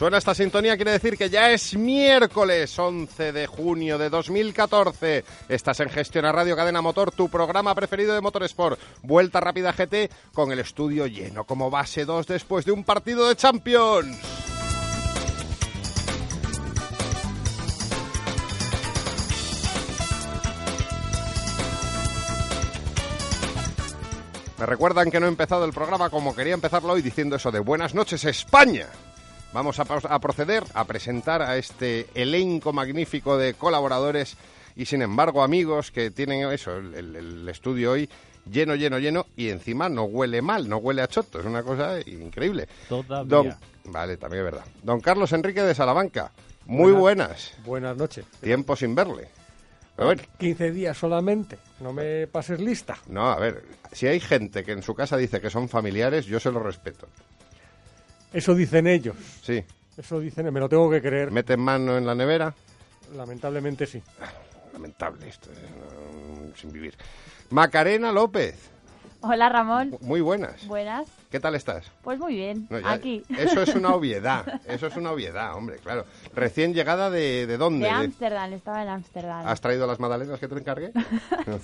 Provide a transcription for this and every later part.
Suena esta sintonía, quiere decir que ya es miércoles 11 de junio de 2014. Estás en Gestión a Radio Cadena Motor, tu programa preferido de Motorsport. Vuelta rápida GT con el estudio lleno como base 2 después de un partido de Champions. Me recuerdan que no he empezado el programa como quería empezarlo hoy diciendo eso de buenas noches España. Vamos a, a, proceder a presentar a este elenco magnífico de colaboradores y sin embargo amigos que tienen eso, el, el, el estudio hoy lleno, lleno, lleno y encima no huele mal, no huele a choto, es una cosa increíble. Todavía. Don, vale, también es verdad. Don Carlos Enrique de Salamanca, muy buenas. Buenas, buenas noches. Tiempo sin verle. A ver. 15 días solamente, no me pases lista. No, a ver, si hay gente que en su casa dice que son familiares, yo se lo respeto. Eso dicen ellos. Sí. Eso dicen, me lo tengo que creer. ¿Meten mano en la nevera? Lamentablemente sí. Lamentable esto, eh, sin vivir. Macarena López. Hola Ramón. Muy buenas. Buenas. ¿Qué tal estás? Pues muy bien, No, ya- aquí. Eso es una obviedad, eso es una obviedad, hombre, claro. Recién llegada de, de dónde? De Ámsterdam, estaba en Ámsterdam. ¿Has traído las magdalenas que te encargué?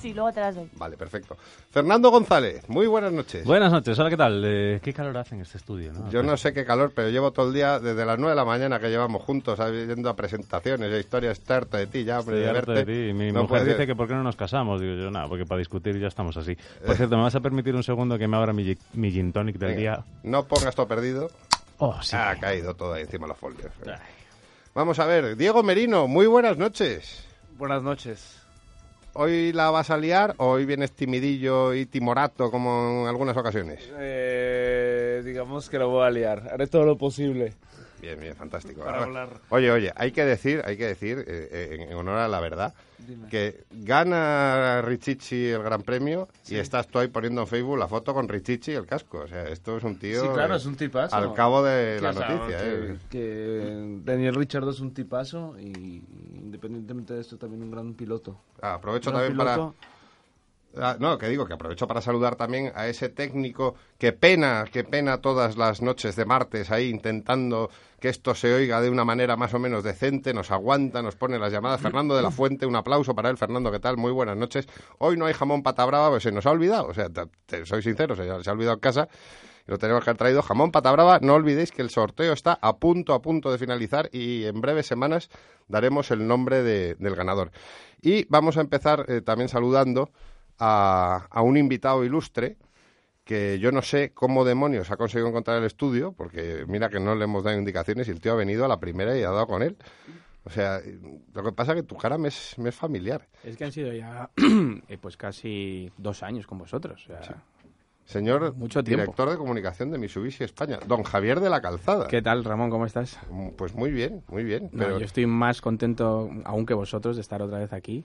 Sí, luego te las doy. Vale, perfecto. Fernando González, muy buenas noches. Buenas noches, hola, ¿qué tal? Eh, ¿Qué calor hace en este estudio? ¿no? Yo no sé qué calor, pero llevo todo el día, desde las 9 de la mañana que llevamos juntos, yendo a presentaciones, a historias, estoy harto de ti ya, hombre, de verte. de ti. Mi No mujer dice ser. que por qué no nos casamos. Digo yo, nada, porque para discutir ya estamos así. Por Eh. cierto, ¿me vas a permitir un segundo que me abra mi, mi gin tonic del Venga, día? No pongas todo perdido. Oh, sí. Ha caído todo ahí encima de los folios. Vamos a ver, Diego Merino, muy buenas noches. Buenas noches. ¿Hoy la vas a liar o hoy vienes timidillo y timorato como en algunas ocasiones? Eh, digamos que lo voy a liar. Haré todo lo posible. Bien, bien, fantástico. Para Ahora- hablar. Oye, oye, hay que decir, hay que decir, eh, eh, en honor a la verdad, Dime. que gana Richichi el Gran Premio y estás tú ahí poniendo en Facebook la foto con Richichi y el casco. O sea, esto es un tío... Sí, claro, eh, es un tipazo. Al cabo de la noticia, que, eh. que Daniel Richard es un tipazo y independientemente de esto también un gran piloto. Ah, aprovecho Gran también para... Ah, no, que digo que aprovecho para saludar también a ese técnico que pena, que pena todas las noches de martes ahí intentando que esto se oiga de una manera más o menos decente, nos aguanta, nos pone las llamadas. Fernando de la Fuente, un aplauso para él. Fernando, ¿qué tal? Muy buenas noches. Hoy no hay jamón pata brava, pues se nos ha olvidado, o sea, te, soy sincero, se, se ha olvidado en casa. Lo tenemos que haber traído jamón pata brava. No olvidéis que el sorteo está a punto, a punto de finalizar y en breves semanas daremos el nombre de- del ganador. Y vamos a empezar eh, también saludando a, a un invitado ilustre que yo no sé cómo demonios ha conseguido encontrar el estudio, porque mira que no le hemos dado indicaciones y el tío ha venido a la primera y ha dado con él. O sea, lo que pasa es que tu cara me es, me es familiar. Es que han sido ya eh, pues casi dos años con vosotros. o sea, Señor Mucho director de comunicación de Mitsubishi España, don Javier de la Calzada. ¿Qué tal, Ramón? ¿Cómo estás? Mm, Pues muy bien, muy bien. No, pero yo estoy más contento aún que vosotros de estar otra vez aquí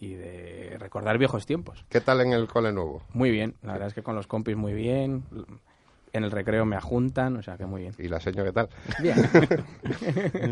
y de recordar viejos tiempos. ¿qué tal en el cole nuevo? Muy bien, la verdad es que con los compis muy bien. En el recreo me ajuntan, o sea que muy bien. ¿Y la señora qué tal? Bien.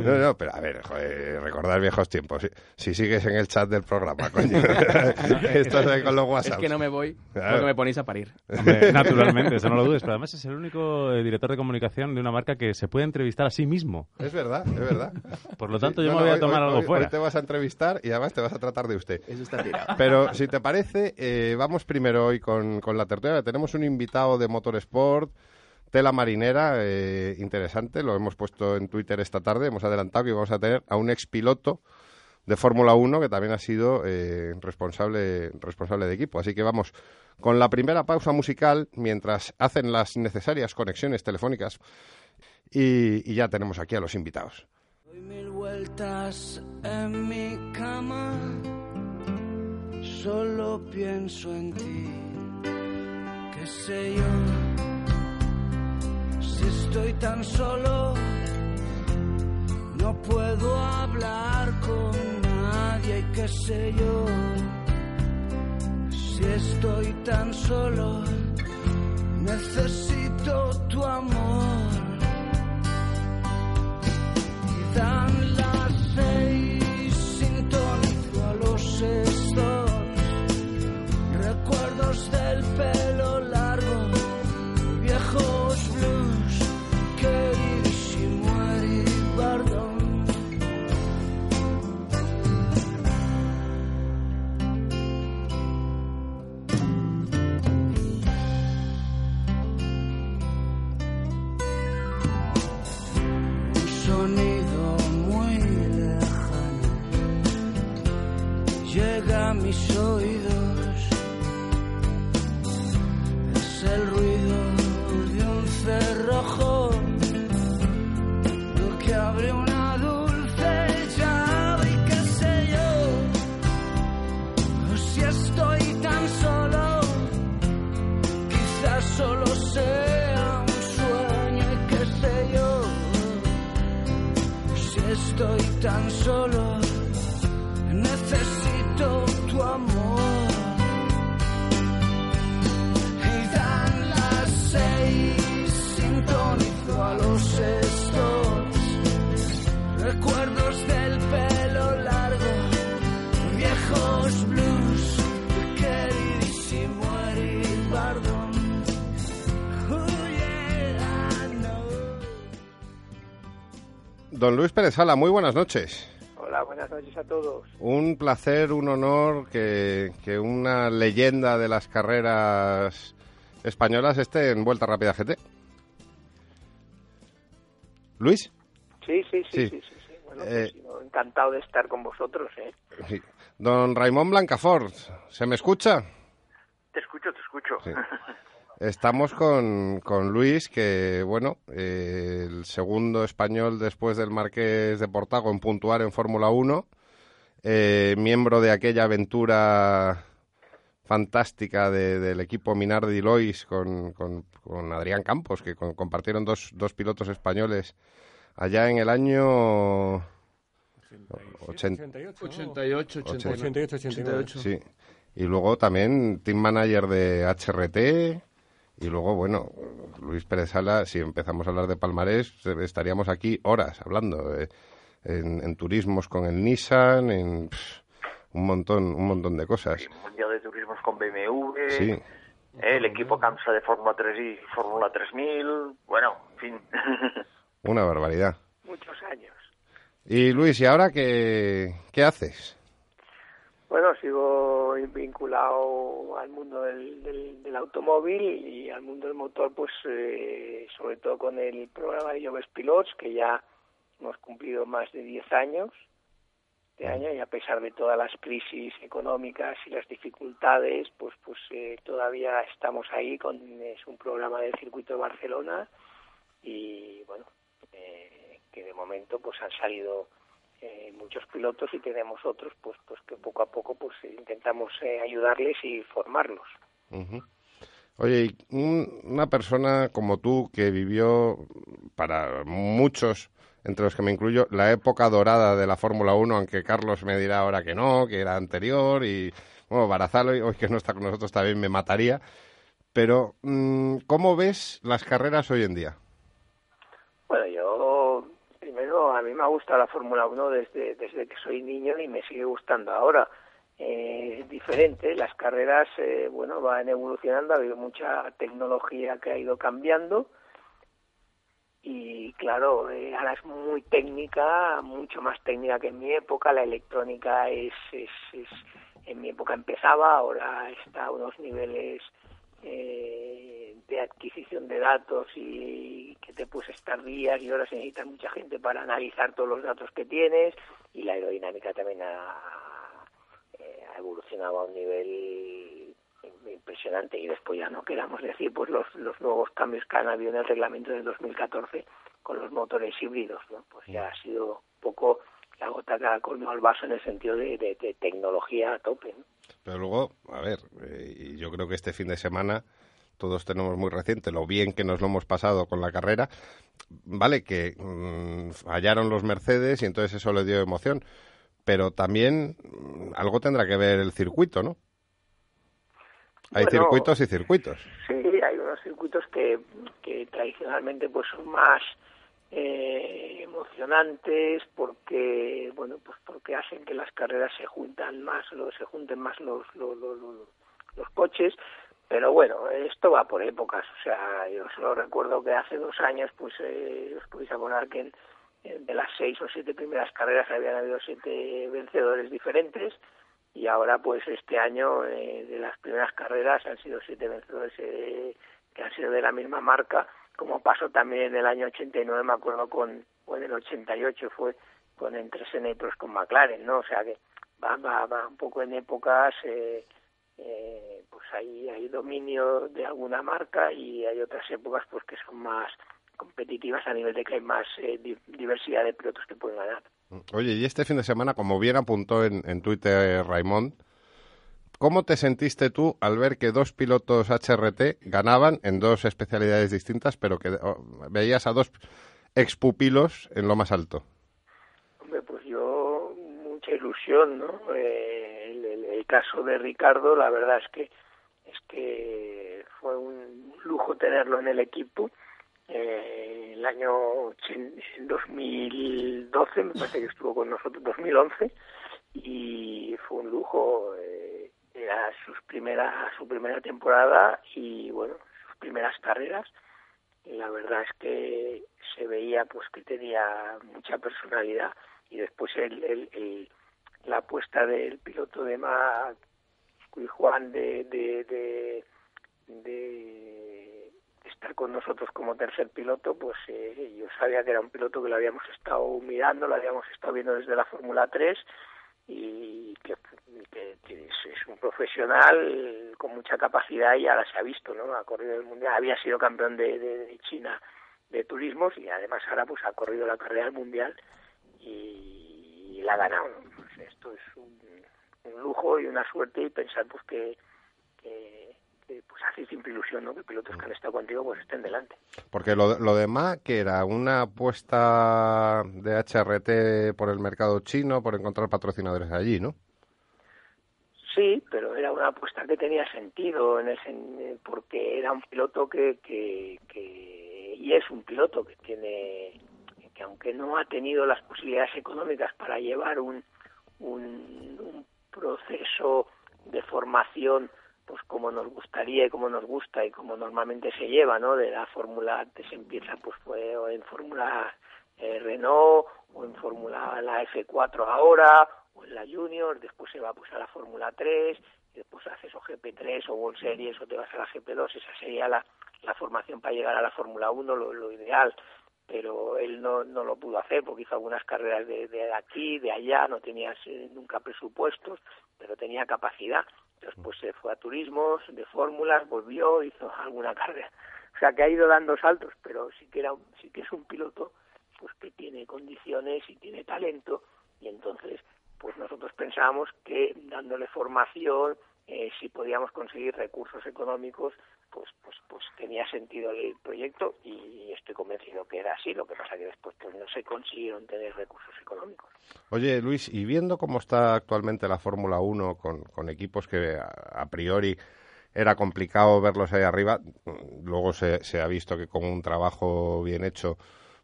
No, no, pero a ver, joder, recordar viejos tiempos. Si, si sigues en el chat del programa, coño. Estás ahí con los es WhatsApp. que no me voy Claro. porque me ponéis a parir. Hombre, naturalmente, eso no lo dudes. Pero además es el único eh, director de comunicación de una marca que se puede entrevistar a sí mismo. Es verdad, es verdad. Por lo tanto, yo No, me no, voy a tomar hoy- algo hoy- fuera. Hoy te vas a entrevistar y además te vas a tratar de usted. Eso está tirado. Pero si te parece, eh, vamos primero hoy con, con la tertulia. Tenemos un invitado de Motorsport, tela marinera, eh, interesante. Lo hemos puesto en Twitter esta tarde. Hemos adelantado que vamos a tener a un expiloto de Fórmula 1 que también ha sido eh, responsable, responsable de equipo. Así que vamos con la primera pausa musical mientras hacen las necesarias conexiones telefónicas y, y ya tenemos aquí a los invitados. Doy mil vueltas en mi cama, solo pienso en ti. ¿Qué sé yo? Si estoy tan solo, no puedo hablar con nadie. ¿Y qué sé yo? Si estoy tan solo, necesito tu amor. Y dan las mis oídos. Sala, muy buenas noches. Hola, buenas noches a todos. Un placer, un honor que, que una leyenda de las carreras españolas esté en Vuelta Rápida GT. Luis, Sí, sí, Sí. sí, sí, sí. sí. Bueno, pues, Eh, encantado de estar con vosotros, ¿eh? Don Raimón Blancafort, ¿se me escucha? Te escucho, te escucho. Estamos con, con Luis, que, bueno, eh, el segundo español después del Marqués de Portago en puntuar en Fórmula 1, eh, miembro de aquella aventura fantástica de- del equipo Minardi Lois con, con- con Adrián Campos, que con- compartieron dos, dos pilotos españoles allá en el año 80. 88, ¿no? 88, 89. 88, 89. Sí. Y luego también team manager de HRT. Y luego, bueno, Luis Pérez Sala, si empezamos a hablar de palmarés, estaríamos aquí horas hablando. eh, en, en turismos con el Nissan, en pff, un montón, un montón de cosas. Mundial de Turismos con BMW, Sí. eh, el equipo CAMSA de Fórmula 3 y Fórmula 3000, bueno, en fin, Una barbaridad. muchos años. Y Luis, ¿y ahora qué, qué haces? Bueno, sigo vinculado al mundo del, del, del automóvil y al mundo del motor, pues eh, sobre todo con el programa de Joves Pilots, que ya hemos cumplido más de 10 años este año y a pesar de todas las crisis económicas y las dificultades, pues pues eh, todavía estamos ahí con es un programa del circuito de Barcelona y bueno eh, que de momento pues han salido eh, muchos pilotos y tenemos otros pues pues que poco a poco pues intentamos eh, ayudarles y formarlos Ujú. Oye, y un- una persona como tú que vivió para muchos, entre los que me incluyo, la época dorada de la Fórmula 1, aunque Carlos me dirá ahora que no, que era anterior, y bueno, Barazalo, hoy que no está con nosotros también me mataría. Pero, mm, ¿cómo ves las carreras hoy en día? Bueno, yo a mí me ha gustado la Fórmula 1 desde desde que soy niño y me sigue gustando ahora. Eh, es diferente, las carreras, eh, bueno, van evolucionando, ha habido mucha tecnología que ha ido cambiando y claro, eh, ahora es muy técnica, mucho más técnica que en mi época, la electrónica es, es, es en mi época empezaba, ahora está a unos niveles eh, de adquisición de datos y que te puedes estar días y horas necesitas mucha gente para analizar todos los datos que tienes y la aerodinámica también ha, eh, ha evolucionado a un nivel impresionante. Y después ya no queramos decir pues los, los nuevos cambios que han habido en el reglamento del 2014 con los motores híbridos no pues ya ha sido un poco la gota que ha colmado el vaso en el sentido de, de- de tecnología a tope ¿no? Pero luego, a ver, eh, yo creo que este fin de semana todos tenemos muy reciente lo bien que nos lo hemos pasado con la carrera. Vale que mm, fallaron los Mercedes y entonces eso le dio emoción, pero también mm, algo tendrá que ver el circuito, ¿no? Hay Bueno, circuitos y circuitos. Sí, hay unos circuitos que, que tradicionalmente pues son más eh, emocionantes porque bueno pues porque hacen que las carreras se juntan más o se junten más los los, los, los- los coches. Pero bueno esto va por épocas. O sea yo solo recuerdo que hace dos años pues eh, os podéis acordar que de las seis o siete primeras carreras habían habido siete vencedores diferentes. Y ahora pues este año eh, de las primeras carreras han sido siete vencedores eh, que han sido de la misma marca como pasó también en el año 89 me acuerdo con o en el 88 fue con entre Senna y Prost con McLaren no o sea que va, va, va un poco en épocas, eh, eh, pues hay, hay dominio de alguna marca y hay otras épocas pues que son más competitivas a nivel de que hay más eh, di- diversidad de pilotos que pueden ganar. Oye, y este fin de semana, como bien apuntó en, en Twitter Raimond, ¿cómo te sentiste tú al ver que dos pilotos HRT ganaban en dos especialidades distintas, pero que oh, veías a dos expupilos en lo más alto? Hombre, pues yo mucha ilusión, ¿no? Eh, el, caso de Ricardo, la verdad es que es que fue un lujo tenerlo en el equipo. Eh, el año ochen- 2012, me parece que estuvo con nosotros, 2011, y fue un lujo. eh, era sus primera, su primera temporada y, bueno, sus primeras carreras. Y la verdad es que se veía pues que tenía mucha personalidad y después el, el, la apuesta del piloto de Mac y Juan de, de, de, estar con nosotros como tercer piloto pues eh, yo sabía que era un piloto que lo habíamos estado mirando lo habíamos estado viendo desde la Fórmula 3 y que, que- que es, es un profesional con mucha capacidad y ahora se ha visto, ¿no? Ha corrido el mundial, había sido campeón de, de- China de turismos y además ahora pues ha corrido la carrera del mundial y, la ha ganado. ¿no? Pues esto es un, un lujo y una suerte y pensar pues que, que, que, pues hace siempre ilusión, ¿no? Que pilotos que han estado contigo pues estén delante. Porque lo, lo demás, que era una apuesta de HRT por el mercado chino, por encontrar patrocinadores allí, ¿no? Sí, pero era una apuesta que tenía sentido en el sen- porque era un piloto que, que, que y es un piloto que tiene que aunque no ha tenido las posibilidades económicas para llevar un, un, un proceso de formación pues como nos gustaría y como nos gusta y como normalmente se lleva, ¿no? De la Fórmula se empieza pues fue en Fórmula eh, Renault o en Fórmula la F4 ahora en la Junior, después se va pues a la Fórmula 3 y después haces o GP3 o World Series o te vas a la GP2, esa sería la, la formación para llegar a la Fórmula 1, lo, ideal pero él no, no lo pudo hacer porque hizo algunas carreras de, de aquí, de allá, no tenía eh, nunca presupuestos, pero tenía capacidad. Entonces pues se fue a turismos, de fórmulas, volvió, hizo alguna carrera. O sea que ha ido dando saltos, pero sí que, era, sí que es un piloto pues que tiene condiciones y tiene talento y entonces pues nosotros pensábamos que dándole formación eh, si podíamos conseguir recursos económicos pues pues pues tenía sentido el proyecto y estoy convencido que era así lo que pasa que después pues no se consiguieron tener recursos económicos Oye, Luis, y viendo cómo está actualmente la Fórmula 1 con, con equipos que a, priori era complicado verlos ahí arriba, luego se, se ha visto que con un trabajo bien hecho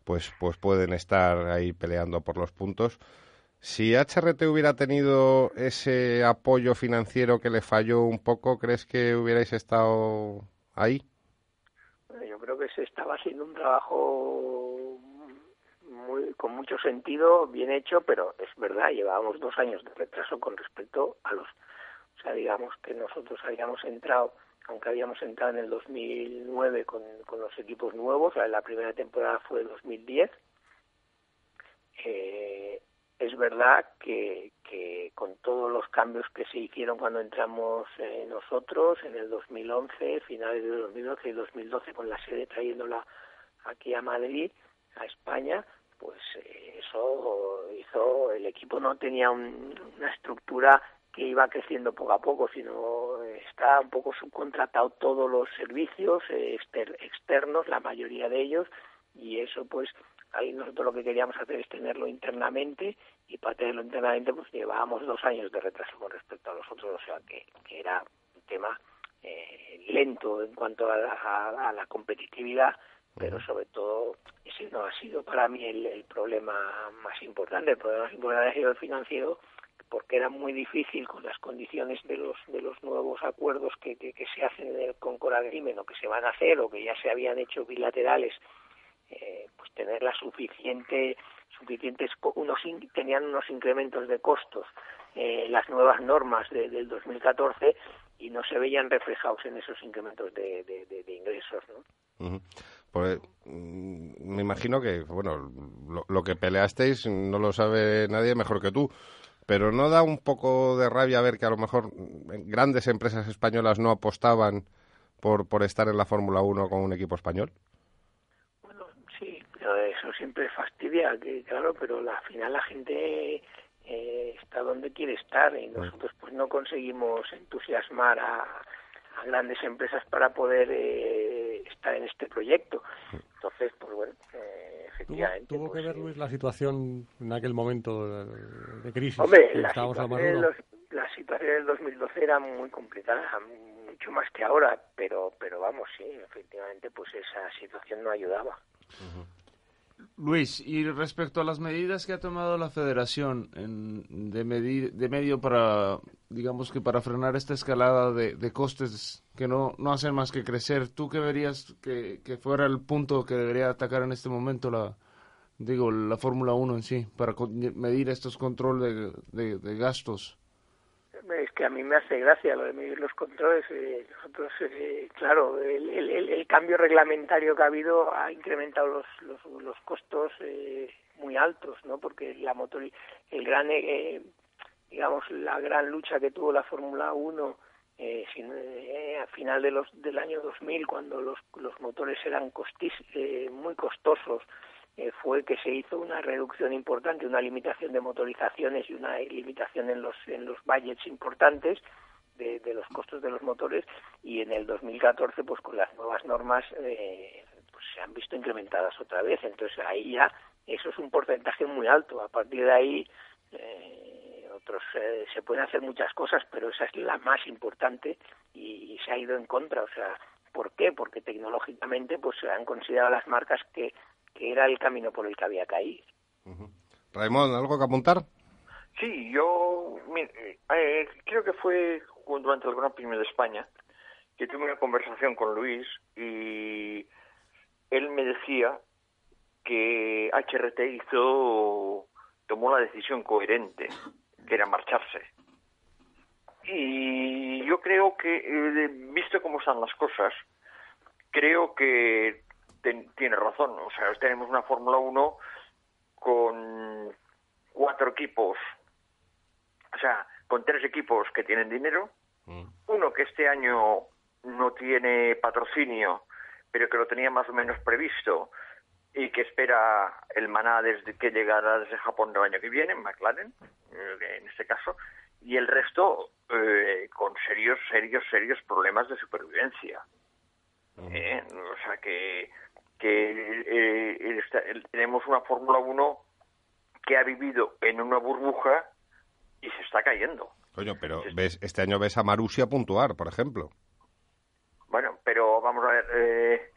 pues, pues pueden estar ahí peleando por los puntos. Si HRT hubiera tenido ese apoyo financiero que le falló un poco, ¿crees que hubierais estado ahí? Bueno, yo creo que se estaba haciendo un trabajo muy, con mucho sentido, bien hecho, pero es verdad, llevábamos dos años de retraso con respecto a los, o sea, digamos que nosotros habíamos entrado, aunque habíamos entrado en el 2009 con, con los equipos nuevos, la, la primera temporada fue en 2010, eh, es verdad que, que con todos los cambios que se hicieron cuando entramos eh, nosotros en el 2011, finales de 2011 y 2012 con la sede trayéndola aquí a Madrid, a España, pues eh, eso hizo, el equipo no tenía un- una estructura que iba creciendo poco a poco, sino está un poco subcontratado todos los servicios eh, exter- externos, la mayoría de ellos, y eso pues ahí nosotros lo que queríamos hacer es tenerlo internamente y para tenerlo internamente pues llevábamos dos años de retraso con respecto a los otros, o sea que, que era un tema eh, lento en cuanto a la, a- a la competitividad, pero sobre todo ese no ha sido para mí el, el problema más importante, el problema más importante ha sido el financiero porque era muy difícil con las condiciones de los de los nuevos acuerdos que, que, que se hacen en el Concord Agreement o que se van a hacer o que ya se habían hecho bilaterales eh, pues tener la suficiente suficientes unos tenían unos incrementos de costos eh, las nuevas normas de- del 2014 y no se veían reflejados en esos incrementos de, ingresos ¿no? Pues mm, me imagino que, bueno, lo, que peleasteis no lo sabe nadie mejor que tú, pero ¿no da un poco de rabia ver que a lo mejor grandes empresas españolas no apostaban por, por estar en la Fórmula 1 con un equipo español? Pero eso siempre fastidia, que claro, pero al final la gente eh, está donde quiere estar y nosotros pues no conseguimos entusiasmar a, a grandes empresas para poder eh, estar en este proyecto. Entonces, pues bueno, eh, efectivamente. tuvo que pues, ver, eh, Luis, la situación en aquel momento de, de crisis. Hombre, que la situación, duro. dos- la situación del 2012 era muy complicada, mucho más que ahora, pero, pero vamos, sí, efectivamente, pues esa situación no ayudaba. Luis, y respecto a las medidas que ha tomado la Federación en- de, medir, de medio para, digamos que para frenar esta escalada de, costes que no, no hacen más que crecer, ¿tú qué verías que, fuera el punto que debería atacar en este momento la, digo, la Fórmula 1 en sí, para medir estos controles de gastos? Es que a mí me hace gracia lo de medir los controles. eh, nosotros, eh, claro, el, el- el- cambio reglamentario que ha habido ha incrementado los, los, los costos eh, muy altos, ¿no? Porque la motor, el gran, eh, digamos, la gran lucha que tuvo la Fórmula 1 eh, sin- eh, final de los, del año 2000, cuando los, los motores eran costis, eh, muy costosos, eh, fue que se hizo una reducción importante, una limitación de motorizaciones y una limitación en los en los budgets importantes de, de los costos de los motores. Y en el 2014 pues con las nuevas normas eh, pues se han visto incrementadas otra vez. Entonces ahí ya eso es un porcentaje muy alto. A partir de ahí eh, otros eh, se pueden hacer muchas cosas pero esa es la más importante y, y se ha ido en contra. O sea ¿por qué? porque tecnológicamente pues se han considerado las marcas que que era el camino por el que había que ir. Raimón, ¿algo que apuntar? Sí, yo eh, creo que fue durante el Gran Premio de España que tuve una conversación con Luis y él me decía que HRT hizo tomó la decisión coherente, que era marcharse. Y yo creo que, eh, visto cómo están las cosas, creo que ten- tiene razón. O sea, tenemos una Fórmula 1 con cuatro equipos, o sea, con tres equipos que tienen dinero, uno que este año no tiene patrocinio, pero que lo tenía más o menos previsto y que espera el maná desde que llegará desde Japón el año que viene, McLaren, eh, en este caso, y el resto eh, con serios, serios, serios problemas de supervivencia. Eh, o sea que, que eh, tenemos una Fórmula 1 que ha vivido en una burbuja y se está cayendo. Coño, pero ves, este año ves a Marusia puntuar, por ejemplo. Bueno, pero vamos a ver, eh,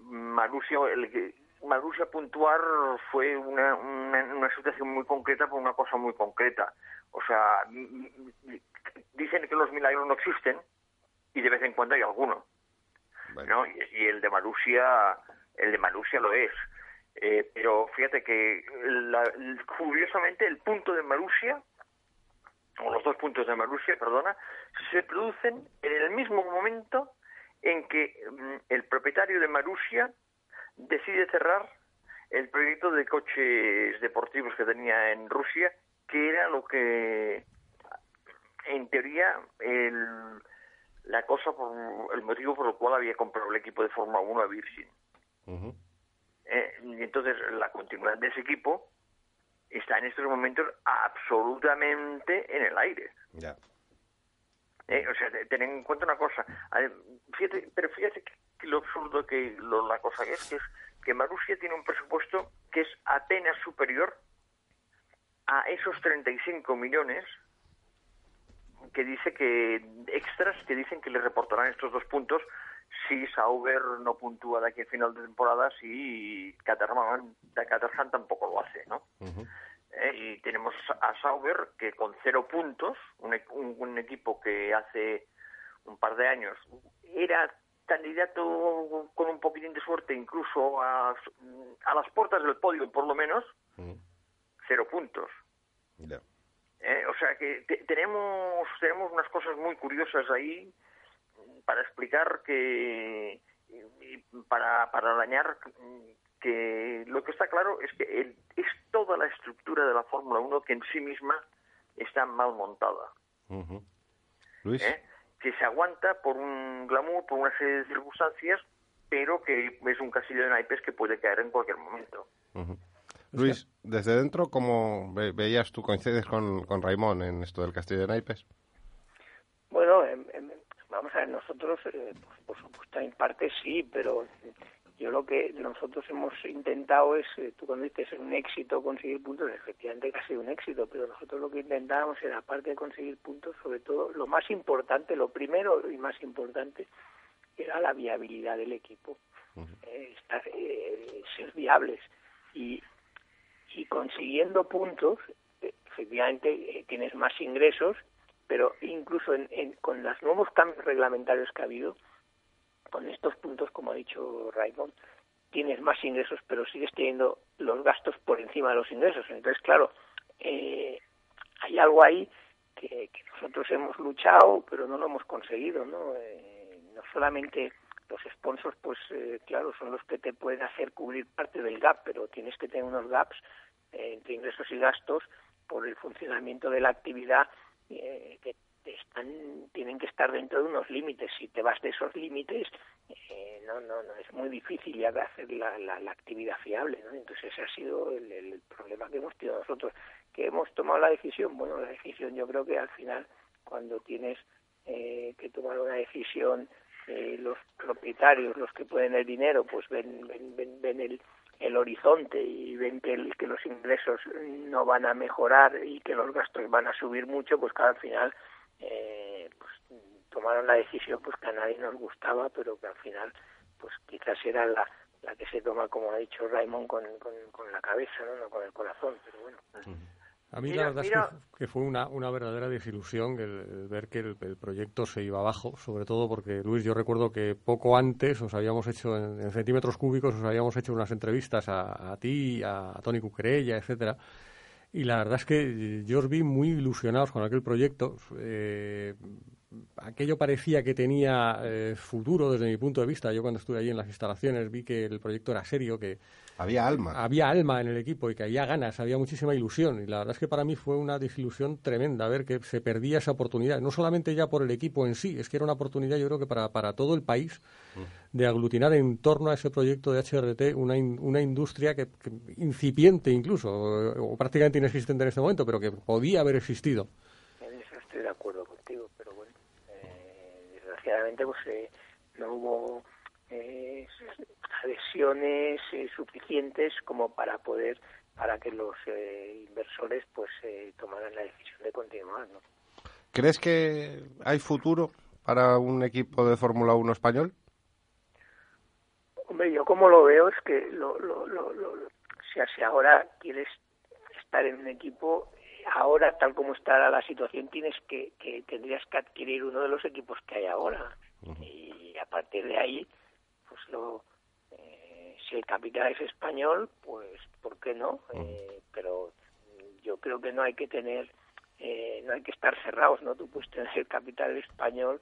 Marussia, el Marussia puntuar fue una, una, una situación muy concreta por una cosa muy concreta. O sea, dicen que los milagros no existen y de vez en cuando hay alguno. ¿no? Y, y el de Marussia, el de Marussia lo es. Eh, pero fíjate que la- curiosamente el punto de Marussia o los dos puntos de Marussia, perdona, se producen en el mismo momento en que mm, el propietario de Marussia decide cerrar el proyecto de coches deportivos que tenía en Rusia, que era lo que, en teoría, el, la cosa, por, el motivo por el cual había comprado el equipo de Fórmula 1 a Virgin. Eh, y entonces, la continuidad de ese equipo está en estos momentos absolutamente en el aire. Ya. Eh, o sea, te- ten en cuenta una cosa. Fíjate, pero fíjate que, que lo absurdo que lo- la cosa es que es que Marussia tiene un presupuesto que es apenas superior a esos 35 millones que dice que extras que dicen que le reportarán estos dos puntos si Sauber no puntúa de aquí a final de temporada si Caterham, Caterham tampoco lo hace, ¿no? Eh, y tenemos a Sauber que con cero puntos, un, e- un- un equipo que hace un par de años era candidato con un poquitín de suerte incluso a, a las puertas del podio por lo menos, cero puntos. Ya. Eh, o sea que te- tenemos tenemos unas cosas muy curiosas ahí para explicar que y- para para dañar que lo que está claro es que el- es toda la estructura de la Fórmula 1 que en sí misma está mal montada. Luis, ¿eh? que se aguanta por un glamour, por una serie de circunstancias, pero que es un castillo de naipes que puede caer en cualquier momento. Luis, desde dentro, ¿cómo ve- veías tú, coincides con, con Raimón en esto del castillo de naipes? Bueno, em, em, vamos a ver, nosotros, eh, pues, por supuesto, en parte sí, pero yo lo que nosotros hemos intentado es, eh, tú cuando dices un éxito, conseguir puntos, efectivamente que ha sido un éxito, pero nosotros lo que intentábamos era, aparte de conseguir puntos, sobre todo, lo más importante, lo primero y más importante, era la viabilidad del equipo, eh, estar, eh, ser viables. Y, y consiguiendo puntos, eh, efectivamente eh, tienes más ingresos, pero incluso en, con los nuevos cambios reglamentarios que ha habido, con estos puntos, como ha dicho Raymond, tienes más ingresos, pero sigues teniendo los gastos por encima de los ingresos. Entonces, claro, eh, hay algo ahí que, que nosotros hemos luchado, pero no lo hemos conseguido, ¿no? Eh, no solamente los sponsors, pues eh, claro, son los que te pueden hacer cubrir parte del gap, pero tienes que tener unos gaps eh, entre ingresos y gastos por el funcionamiento de la actividad eh, que están tienen que estar dentro de unos límites. Si te vas de esos límites, eh, no, no, no, es muy difícil ya de hacer la, la, la actividad fiable, ¿no? Entonces ese ha sido el, problema que hemos tenido nosotros. Que hemos tomado la decisión, bueno, la decisión yo creo que al final cuando tienes eh, que tomar una decisión eh, los propietarios, los que pueden el dinero, pues ven, ven, ven, ven el, el horizonte y ven que, el- que los ingresos no van a mejorar y que los gastos van a subir mucho, pues que al final eh, pues, tomaron la decisión pues que a nadie nos gustaba, pero que al final pues quizás era la, la que se toma, como ha dicho Raymond, con, con, la cabeza, ¿no? no con el corazón, pero bueno. A mí Mira, la verdad mira. es que, que fue una, una verdadera desilusión el, el ver que el, el proyecto se iba abajo, sobre todo porque, Luis, yo recuerdo que poco antes os habíamos hecho, en, en centímetros cúbicos, os habíamos hecho unas entrevistas a, a ti, a, a Tony Cuquerella, etcétera, y la verdad es que yo os vi muy ilusionados con aquel proyecto. Eh, aquello parecía que tenía eh, futuro desde mi punto de vista. Yo cuando estuve allí en las instalaciones vi que el proyecto era serio, que Había alma. había alma en el equipo y que había ganas, había muchísima ilusión. Y la verdad es que para mí fue una desilusión tremenda ver que se perdía esa oportunidad. No solamente ya por el equipo en sí, es que era una oportunidad yo creo que para, para todo el país de aglutinar en torno a ese proyecto de HRT una, in- una industria que, que incipiente incluso, o, o prácticamente inexistente en este momento, pero que podía haber existido. En eso estoy de acuerdo contigo, pero bueno, eh, desgraciadamente pues eh, no hubo eh, adhesiones eh, suficientes como para poder para que los eh, inversores pues eh, tomaran la decisión de continuar, ¿no? ¿Crees que hay futuro para un equipo de Fórmula 1 español? Hombre, yo como lo veo es que lo, lo, lo, lo- si ahora quieres estar en un equipo, ahora tal como está la situación, tienes que, que tendrías que adquirir uno de los equipos que hay ahora y a partir de ahí, pues lo eh, si el capital es español, pues ¿por qué no? Eh, pero mm, yo creo que no hay que tener, eh, no hay que estar cerrados, ¿no? Tú puedes tener el capital español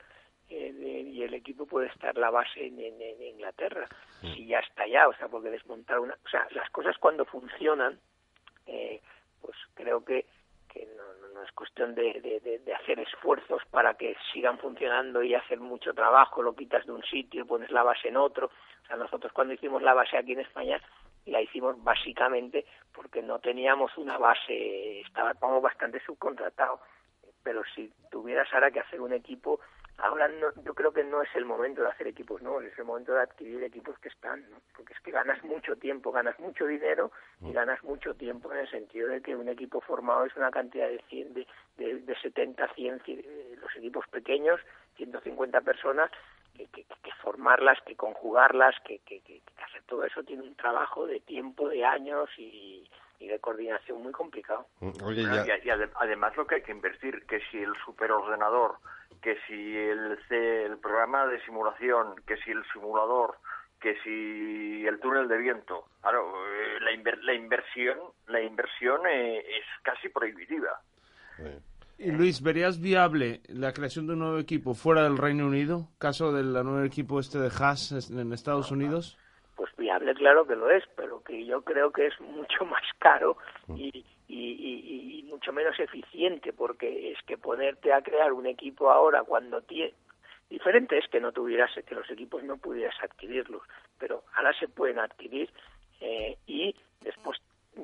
eh, de- y el equipo puede estar la base en, en- en Inglaterra, si ya está allá, o sea, porque desmontar una, o sea, las cosas cuando funcionan, eh, pues creo que, que no, no- es cuestión de, de- de- de hacer esfuerzos para que sigan funcionando y hacer mucho trabajo, lo quitas de un sitio, pones la base en otro. O sea, nosotros cuando hicimos la base aquí en España, la hicimos básicamente porque no teníamos una base, estábamos bastante subcontratados. Pero si tuvieras ahora que hacer un equipo, ahora no, yo creo que no es el momento de hacer equipos nuevos, es el momento de adquirir equipos que están, ¿no? porque es que ganas mucho tiempo, ganas mucho dinero y ganas mucho tiempo en el sentido de que un equipo formado es una cantidad de 100, de, de, de 70, 100, eh, los equipos pequeños, 150 personas, que, que, que formarlas, que conjugarlas, que, que, que, que hacer todo eso tiene un trabajo de tiempo, de años y, y de coordinación muy complicado. Oye, ya, y, y ade- además lo que hay que invertir, que si el superordenador, que si el, el programa de simulación, que si el simulador, que si el túnel de viento, claro, eh, la, inver- la inversión, la inversión eh, es casi prohibitiva. Y Luis, ¿verías viable la creación de un nuevo equipo fuera del Reino Unido? Caso del nuevo equipo este de Haas en Estados Unidos. Pues hable claro que lo es, pero que yo creo que es mucho más caro y, y, y- mucho menos eficiente, porque es que ponerte a crear un equipo ahora cuando tiene... Diferente es que no tuvieras, que los equipos no pudieras adquirirlos, pero ahora se pueden adquirir eh, y después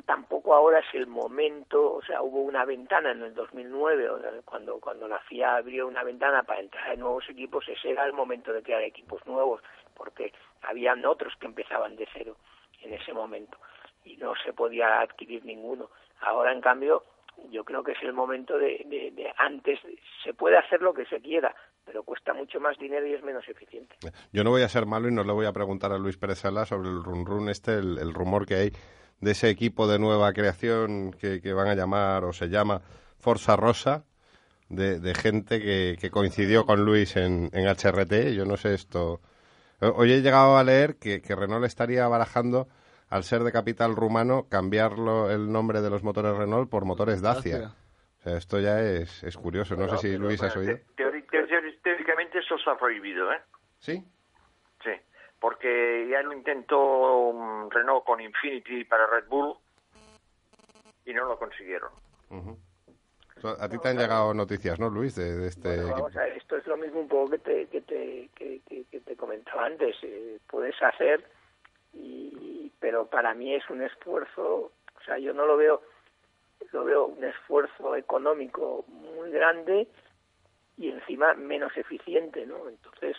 tampoco ahora es el momento, o sea, hubo una ventana en el 2009, o sea, cuando, cuando la FIA abrió una ventana para entrar en nuevos equipos, ese era el momento de crear equipos nuevos, porque habían otros que empezaban de cero en ese momento y no se podía adquirir ninguno. Ahora, en cambio, yo creo que es el momento de, de, antes, se puede hacer lo que se quiera, pero cuesta mucho más dinero y es menos eficiente. Yo no voy a ser malo y no le voy a preguntar a Luis Pérez Sala sobre el run run este, el, rumor que hay de ese equipo de nueva creación que, van a llamar o se llama Forza Rosa, de, gente que, que coincidió con Luis en, en HRT. Yo no sé esto. Hoy he llegado a leer que, que Renault estaría barajando, al ser de capital rumano, cambiarlo el nombre de los motores Renault por motores Dacia. Dacia. O sea, esto ya es, es curioso. No sé si Pero, Luis has oído. teóricamente eso está prohibido, ¿eh? ¿Sí? Sí, porque ya lo intentó Renault con Infinity para Red Bull y no lo consiguieron. A ti te han llegado noticias, ¿no, Luis, de, de este Bueno, vamos a ver, esto es lo mismo un poco que te, que te, que, que- que te comentaba antes. eh, puedes hacer, y, pero para mí es un esfuerzo, o sea, yo no lo veo, lo veo un esfuerzo económico muy grande y encima menos eficiente, ¿no? Entonces,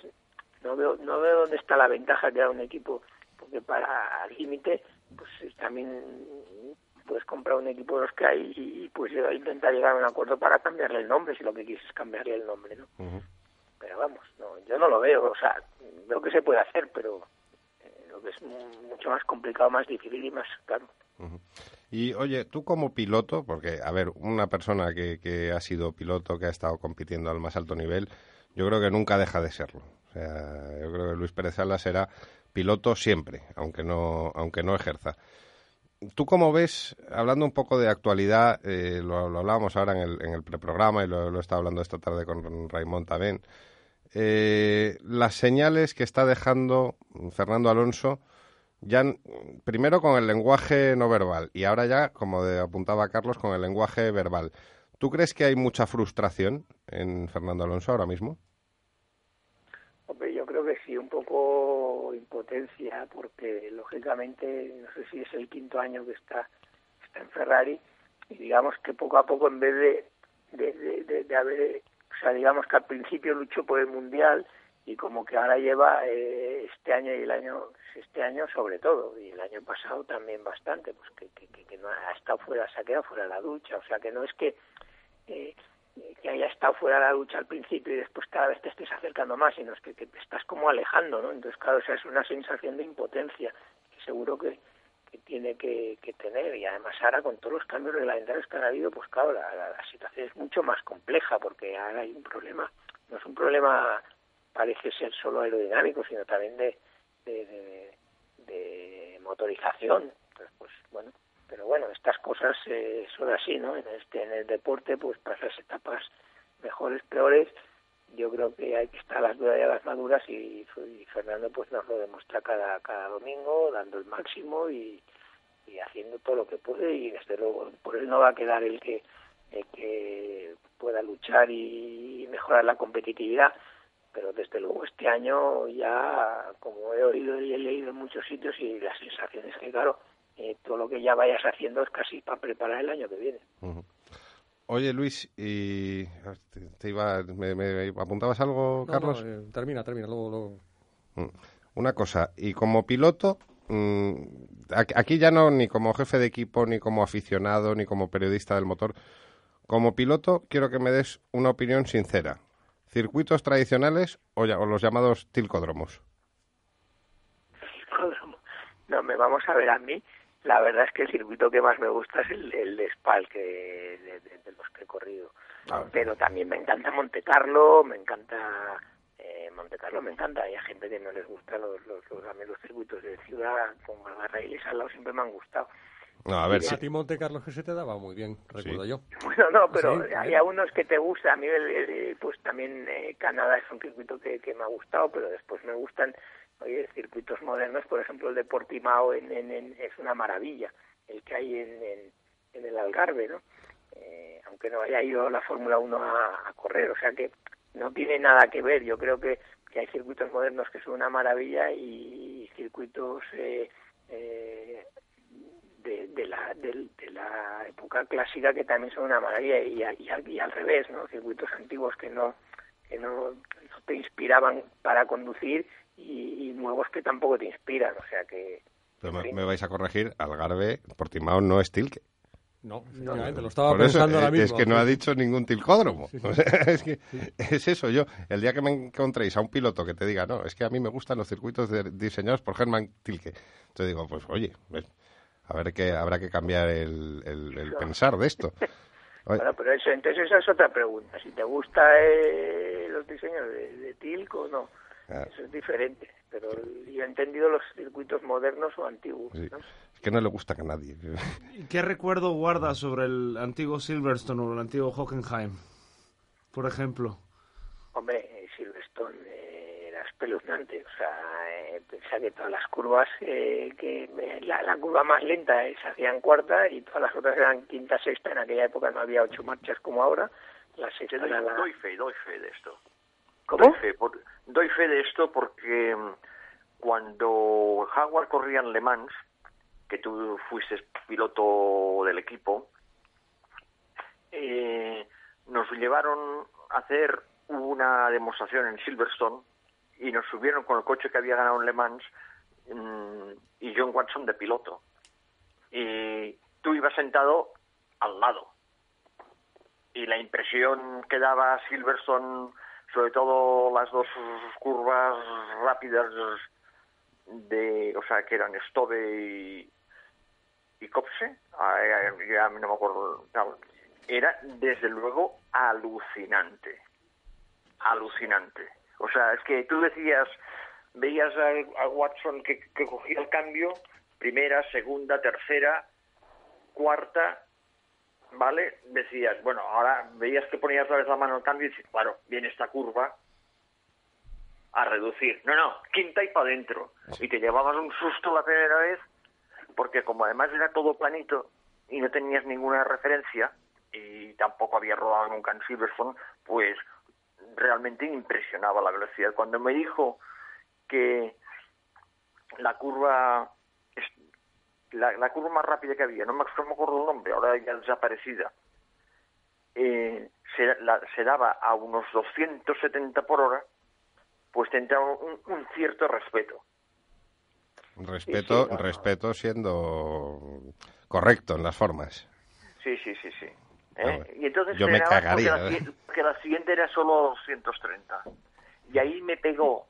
no veo, no veo dónde está la ventaja que da un equipo, porque para al límite, pues eh, también puedes comprar un equipo de los que hay y pues intentar llegar a un acuerdo para cambiarle el nombre, si lo que quieres es cambiarle el nombre, ¿no? Pero vamos, no, yo no lo veo, o sea, veo que se puede hacer, pero es mu- mucho más complicado, más difícil y más caro. Y oye, tú como piloto, porque, a ver, una persona que, que ha sido piloto, que ha estado compitiendo al más alto nivel, yo creo que nunca deja de serlo. O sea, yo creo que Luis Pérez Sala será piloto siempre, aunque no, aunque no ejerza. ¿Tú cómo ves, hablando un poco de actualidad, eh, lo, lo hablábamos ahora en el, preprograma y lo, lo he estado hablando esta tarde con Raimón también, eh, las señales que está dejando Fernando Alonso, ya primero con el lenguaje no verbal y ahora ya, como apuntaba Carlos, con el lenguaje verbal. ¿Tú crees que hay mucha frustración en Fernando Alonso ahora mismo? Yo creo que sí, un poco impotencia, porque lógicamente, no sé si es el quinto año que está, en Ferrari, y digamos que poco a poco, en vez de, de, de, haber, sea, digamos que al principio luchó por el Mundial, y como que ahora lleva eh, este año y el año, este año sobre todo, y el año pasado también bastante, pues que, que, que, no ha estado fuera, se ha quedado fuera de la ducha, o sea, que no es que... eh, que haya estado fuera de la lucha al principio y después cada vez te estés acercando más, sino es que, te estás como alejando, ¿no? Entonces, claro, es una sensación de impotencia que seguro que, que tiene que, que tener y además ahora con todos los cambios reglamentarios que han habido, pues claro, la, situación es mucho más compleja porque ahora hay un problema, no es un problema, parece ser solo aerodinámico, sino también de, de, de- de motorización. Entonces, pues bueno, pero bueno, estas cosas eh, son así, ¿no? En este en el deporte, pues pasas etapas mejores, peores. Yo creo que hay que estar a las duras y a las maduras y, Fernando pues nos lo demuestra cada, cada domingo, dando el máximo y, y haciendo todo lo que puede y desde luego por él no va a quedar el que, el que pueda luchar y mejorar la competitividad pero desde luego este año ya como he oído y he leído en muchos sitios y la sensación es que claro eh, todo lo que ya vayas haciendo es casi para preparar el año que viene. Oye, Luis, y te, te iba, me, me- apuntabas algo, No, Carlos? no, eh, termina, termina, luego, luego. Mm. Una cosa, y como piloto, mm, aquí ya no ni como jefe de equipo, ni como aficionado, ni como periodista del motor, como piloto quiero que me des una opinión sincera. ¿Circuitos tradicionales o, ya- o los llamados tilcódromos? Hipódromo. No, me vamos a ver a mí. La verdad es que el circuito que más me gusta es el, el de Spal, que de, de- de los que he corrido. Ah. Pero también me encanta Monte Carlo, me encanta eh, Monte Carlo, me encanta. Hay gente que no les gusta los, los, los, a mí los circuitos de ciudad, como Algarrailes al lado, siempre me han gustado. No, a ver, a si, ti Monte Carlos que se te daba muy bien, recuerdo yo. Bueno, no, pero Sí, hay algunos que te gustan. A mí, pues también eh, Canadá es un circuito que, que me ha gustado, pero después me gustan oye, circuitos modernos, por ejemplo, el de Portimao en, en- en- es una maravilla, el que hay en, el Algarve, ¿no? Eh, aunque no haya ido la Fórmula 1 a, correr, o sea que no tiene nada que ver. Yo creo que, hay circuitos modernos que son una maravilla y circuitos eh, eh, de, la, de, la época clásica que también son una maravilla y, y, y al revés, ¿no? Circuitos antiguos que no que no, no te inspiraban para conducir y, y nuevos que tampoco te inspiran, o sea que Pero me, vais a corregir, Algarve, Portimao no es Tilque. No, efectivamente, lo estaba Por eso, pensando ahora mismo. es que no ha dicho ningún tilcódromo. Sí, sí. Es, que es eso, yo, el día que me encontréis a un piloto que te diga, no, es que a mí me gustan los circuitos de- diseñados por Hermann Tilke, te digo, pues oye, ves, a ver que habrá que cambiar el, el- el pensar de esto. Bueno, pero eso, entonces esa es otra pregunta. Si te gusta eh, los diseños de, de Tilk o no, Ah. eso es diferente. Pero yo he entendido los circuitos modernos o antiguos. sí, ¿no? es que no le gusta a nadie. ¿Y ¿Qué recuerdo guarda sobre el antiguo Silverstone o el antiguo Hockenheim? Por ejemplo. Hombre, Silverstone eh, era espeluznante. O sea, eh, pensaba que todas las curvas, eh, que eh, la, la curva más lenta eh, se hacía en cuarta y todas las otras eran quinta, sexta. En aquella época no había ocho marchas como ahora. La sexta Doy, era la... doy fe, doy fe de esto. Doy fe de esto porque mm, cuando Jaguar corría en Le Mans, que tú fuiste piloto del equipo, eh, nos llevaron a hacer una demostración en Silverstone y nos subieron con el coche que había ganado en Le Mans mm, y John Watson de piloto. Y tú ibas sentado al lado y la impresión que daba Silverstone, sobre todo las dos curvas rápidas de, o sea, que eran Stove y, y Copse, ah, ya no me acuerdo, era desde luego alucinante, alucinante. O sea, es que tú decías, veías a, a Watson que, que cogía el cambio, primera, segunda, tercera, cuarta, ¿vale? Decías, bueno, ahora veías que ponías otra vez la mano al cambio y dices, claro, viene esta curva a reducir. No, no, quinta y para adentro. Y te llevabas un susto la primera vez, porque como además era todo planito y no tenías ninguna referencia, y tampoco había rodado nunca en Silverstone, pues realmente impresionaba la velocidad. Cuando me dijo que la curva la, la curva más rápida que había, no me, no me acuerdo el nombre, ahora ya desaparecida, eh, se, la- se daba a unos 270 por hora, pues te entraba un, un cierto respeto. Respeto, Sí, sí, no, no. respeto siendo correcto en las formas. Sí, sí, sí, sí. Ah, ¿Eh? Y entonces Yo me cagaría, la, ¿eh? porque la siguiente era solo 230. Y ahí me pegó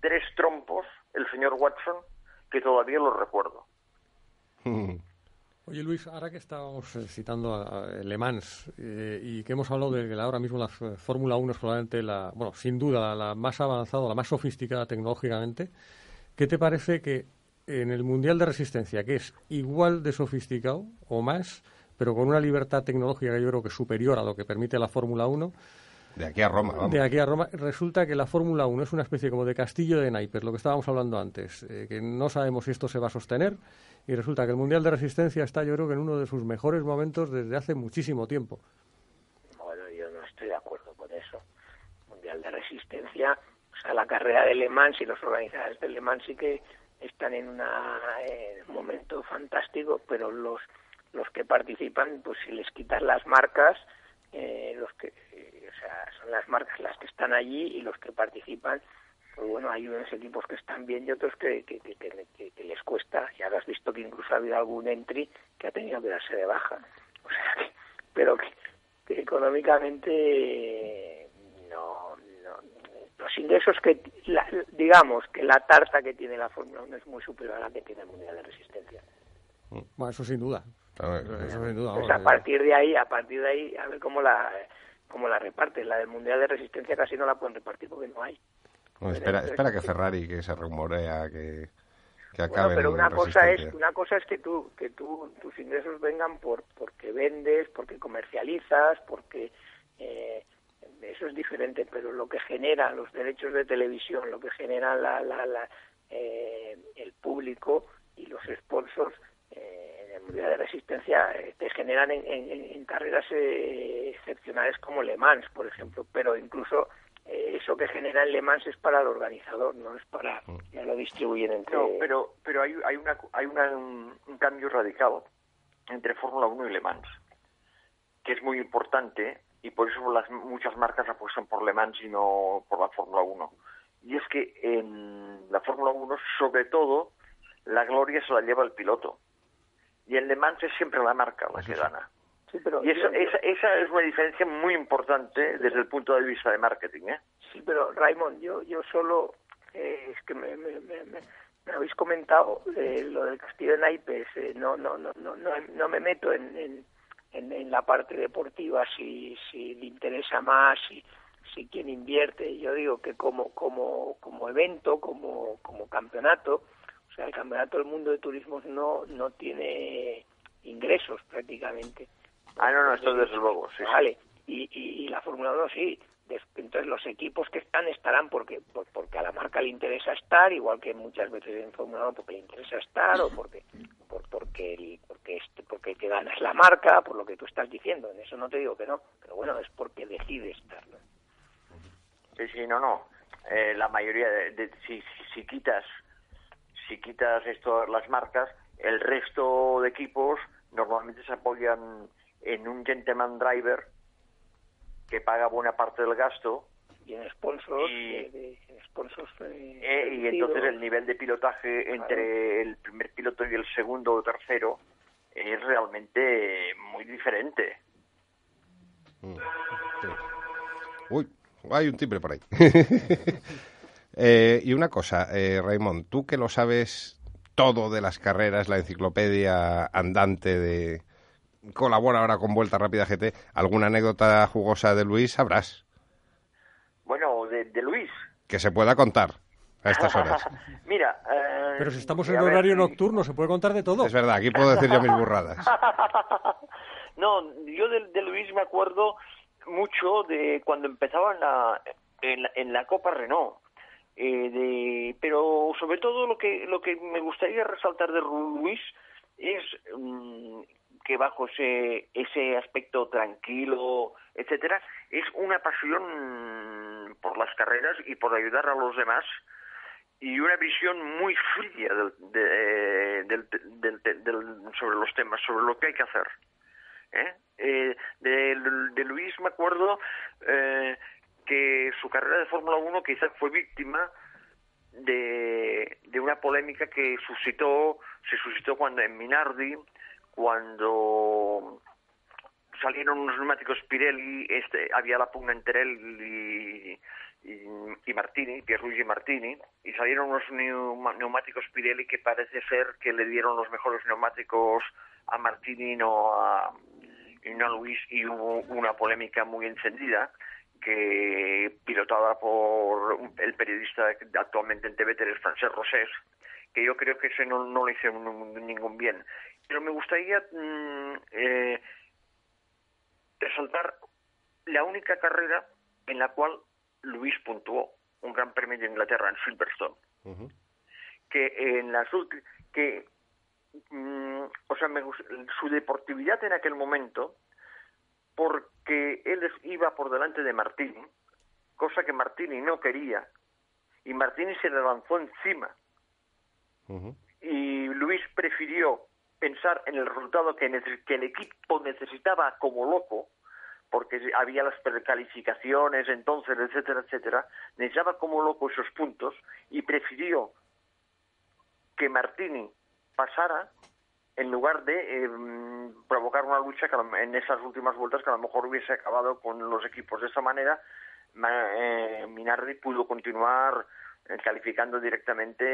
tres trompos el señor Watson que todavía los recuerdo. Oye Luis, ahora que estábamos eh, citando a, Le Mans eh, y que hemos hablado de que ahora mismo la f- Fórmula 1 es probablemente la, bueno, sin duda la, más avanzada, la más sofisticada tecnológicamente, ¿qué te parece que en el Mundial de Resistencia, que es igual de sofisticado o más, pero con una libertad tecnológica que yo creo que superior a lo que permite la Fórmula 1, De aquí a Roma, vamos. de aquí a Roma, resulta que la Fórmula 1 es una especie como de castillo de naipes, lo que estábamos hablando antes, eh, que no sabemos si esto se va a sostener, y resulta que el Mundial de Resistencia está yo creo que en uno de sus mejores momentos desde hace muchísimo tiempo. Bueno, yo no estoy de acuerdo con eso. Mundial de Resistencia, o sea, la carrera de Le Mans y los organizadores de Le Mans sí que están en una, eh, un momento fantástico, pero los los que participan, pues si les quitas las marcas, eh, los que, eh, sea, son las marcas las que están allí y los que participan, pues bueno, hay unos equipos que están bien y otros que, que, que, que- que- que les cuesta. Ya has visto que incluso ha habido algún entry que ha tenido que darse de baja. O sea, que, pero que, que económicamente eh, no, no. Los ingresos que, la- digamos que la tarta que tiene la Fórmula 1 es muy superior a la que tiene el Mundial de Resistencia. Bueno, eso sin duda. A ver, Eso sin duda. Pues a partir de ahí, a partir de ahí, a ver cómo la cómo la reparten. La del Mundial de Resistencia casi no la pueden repartir porque no hay. Bueno, espera, espera que Ferrari, que se rumorea que, que Bueno, acabe pero en una cosa es una cosa es que tú que tú tus ingresos vengan por porque vendes, porque comercializas, porque eh, eso es diferente, pero lo que generan los derechos de televisión, lo que genera la, la, la, eh, el público y los sponsors eh, en de Resistencia eh, te generan en, en- en carreras eh, excepcionales como Le Mans, por ejemplo, pero incluso eh, eso que genera en Le Mans es para el organizador, no es para ya lo distribuyen entre No, pero, pero hay, hay, una, hay una- un, un cambio radical entre Fórmula 1 y Le Mans, que es muy importante y por eso las, muchas marcas apuestan por Le Mans y no por la Fórmula 1. Y es que en la Fórmula 1, sobre todo, la gloria se la lleva el piloto. Y en Le Mans es siempre la marca la que gana. Sí, pero Y eso- yo- esa, esa es una diferencia muy importante desde el punto de vista de marketing. ¿eh? Sí, pero Raymond, yo, yo solo, eh, es que me, me, me, me- me habéis comentado eh, lo del castillo de naipes, eh, no, no, no, no, no, no me meto en, en, en, en la parte deportiva si, si le interesa más, si, si quien invierte. Yo digo que como, como, como evento, como, como campeonato, sea, el campeonato del mundo de turismos no, no tiene ingresos prácticamente. Ah, no, no, esto desde luego. Sí. Vale, y, y, y la Fórmula 1 sí. Entonces los equipos que están estarán porque por- porque a la marca le interesa estar, igual que muchas veces en Fórmula 1 porque le interesa estar o porque por, porque el, porque este porque el que gana es la marca, por lo que tú estás diciendo. En eso no te digo que no, pero bueno, es porque decide estar. ¿no? Sí, sí, no, no. Eh, la mayoría de, si, si quitas si quitas esto las marcas, el resto de equipos normalmente se apoyan en un gentleman driver que paga buena parte del gasto Y en sponsors, Y- de- de- en sponsors eh, eh, y permitidos. entonces el nivel de pilotaje entre el primer piloto y el segundo o tercero es realmente muy diferente. Mm, sí. Uy, hay un timbre por ahí. Eh, y una cosa, eh, Raymond, tú que lo sabes todo de las carreras, la enciclopedia andante de... Colabora ahora con Vuelta Rápida GT. ¿Alguna anécdota jugosa de Luis sabrás? Bueno, de, de Luis. Que se pueda contar a estas horas. Mira, eh, Pero si estamos en horario nocturno, se puede contar de todo. Es verdad, aquí puedo decir yo mis burradas. no, yo de, de Luis me acuerdo mucho de cuando empezaba en la, en la, en la Copa Renault. Eh, de, pero sobre todo lo que lo que me gustaría resaltar de Luis es mm, que bajo ese ese aspecto tranquilo etcétera es una pasión por las carreras y por ayudar a los demás y una visión muy fría del, de- del- del- del- sobre los temas, sobre lo que hay que hacer. ¿eh? Eh, de, de Luis me acuerdo eh, que su carrera de Fórmula 1 quizás fue víctima de, de una polémica que suscitó, se suscitó cuando en Minardi, cuando salieron unos neumáticos Pirelli, este, había la pugna entre él y, y, y Martini, Pierluigi Martini, y salieron unos neumáticos Pirelli que parece ser que le dieron los mejores neumáticos a Martini no a, y no a Luis, y hubo una polémica muy encendida que pilotada por el periodista actualmente en TV3, Francesc Rosés, que yo creo que ese no, no le hizo ningún bien. Pero me gustaría mm, eh, resaltar la única carrera en la cual Luis puntuó un Gran Premio de Inglaterra en Silverstone, que en las que mm, o sea, me su deportividad en aquel momento porque él iba por delante de Martini, cosa que Martini no quería, y Martini se le lanzó encima. Y Luis prefirió pensar en el resultado que el equipo necesitaba como loco, porque había las precalificaciones entonces, etcétera, etcétera, necesitaba como loco esos puntos y prefirió que Martini pasara en lugar de eh, mm, provocar una lucha que en esas últimas vueltas que a lo mejor hubiese acabado con los equipos. De esta manera, Ma- eh, Minardi pudo continuar eh, calificando directamente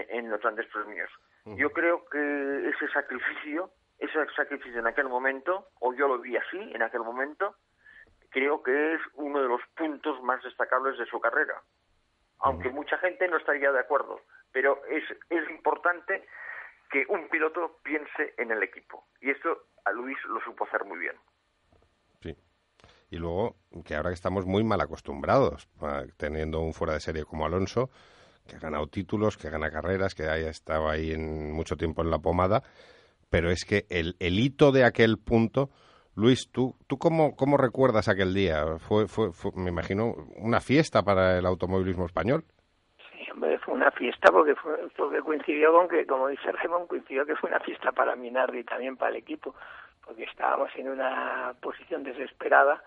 eh, en los grandes premios. Yo creo que ese sacrificio, ese sacrificio en aquel momento, o yo lo vi así en aquel momento, creo que es uno de los puntos más destacables de su carrera. Aunque mucha gente no estaría de acuerdo, pero es, es importante que un piloto piense en el equipo. Y esto a Luis lo supo hacer muy bien. Sí. y luego que ahora estamos muy mal acostumbrados, a- teniendo un fuera de serie como Alonso, que ha ganado títulos, que gana carreras, que haya estado ahí en mucho tiempo en la pomada, pero es que el, el hito de aquel punto, Luis, ¿tú, tú cómo, cómo recuerdas aquel día? Fue, fue, fue, me imagino, una fiesta para el automovilismo español. Fue una fiesta porque fue, porque coincidió con que, como dice Raymond, coincidió que fue una fiesta para Minardi y también para el equipo, porque estábamos en una posición desesperada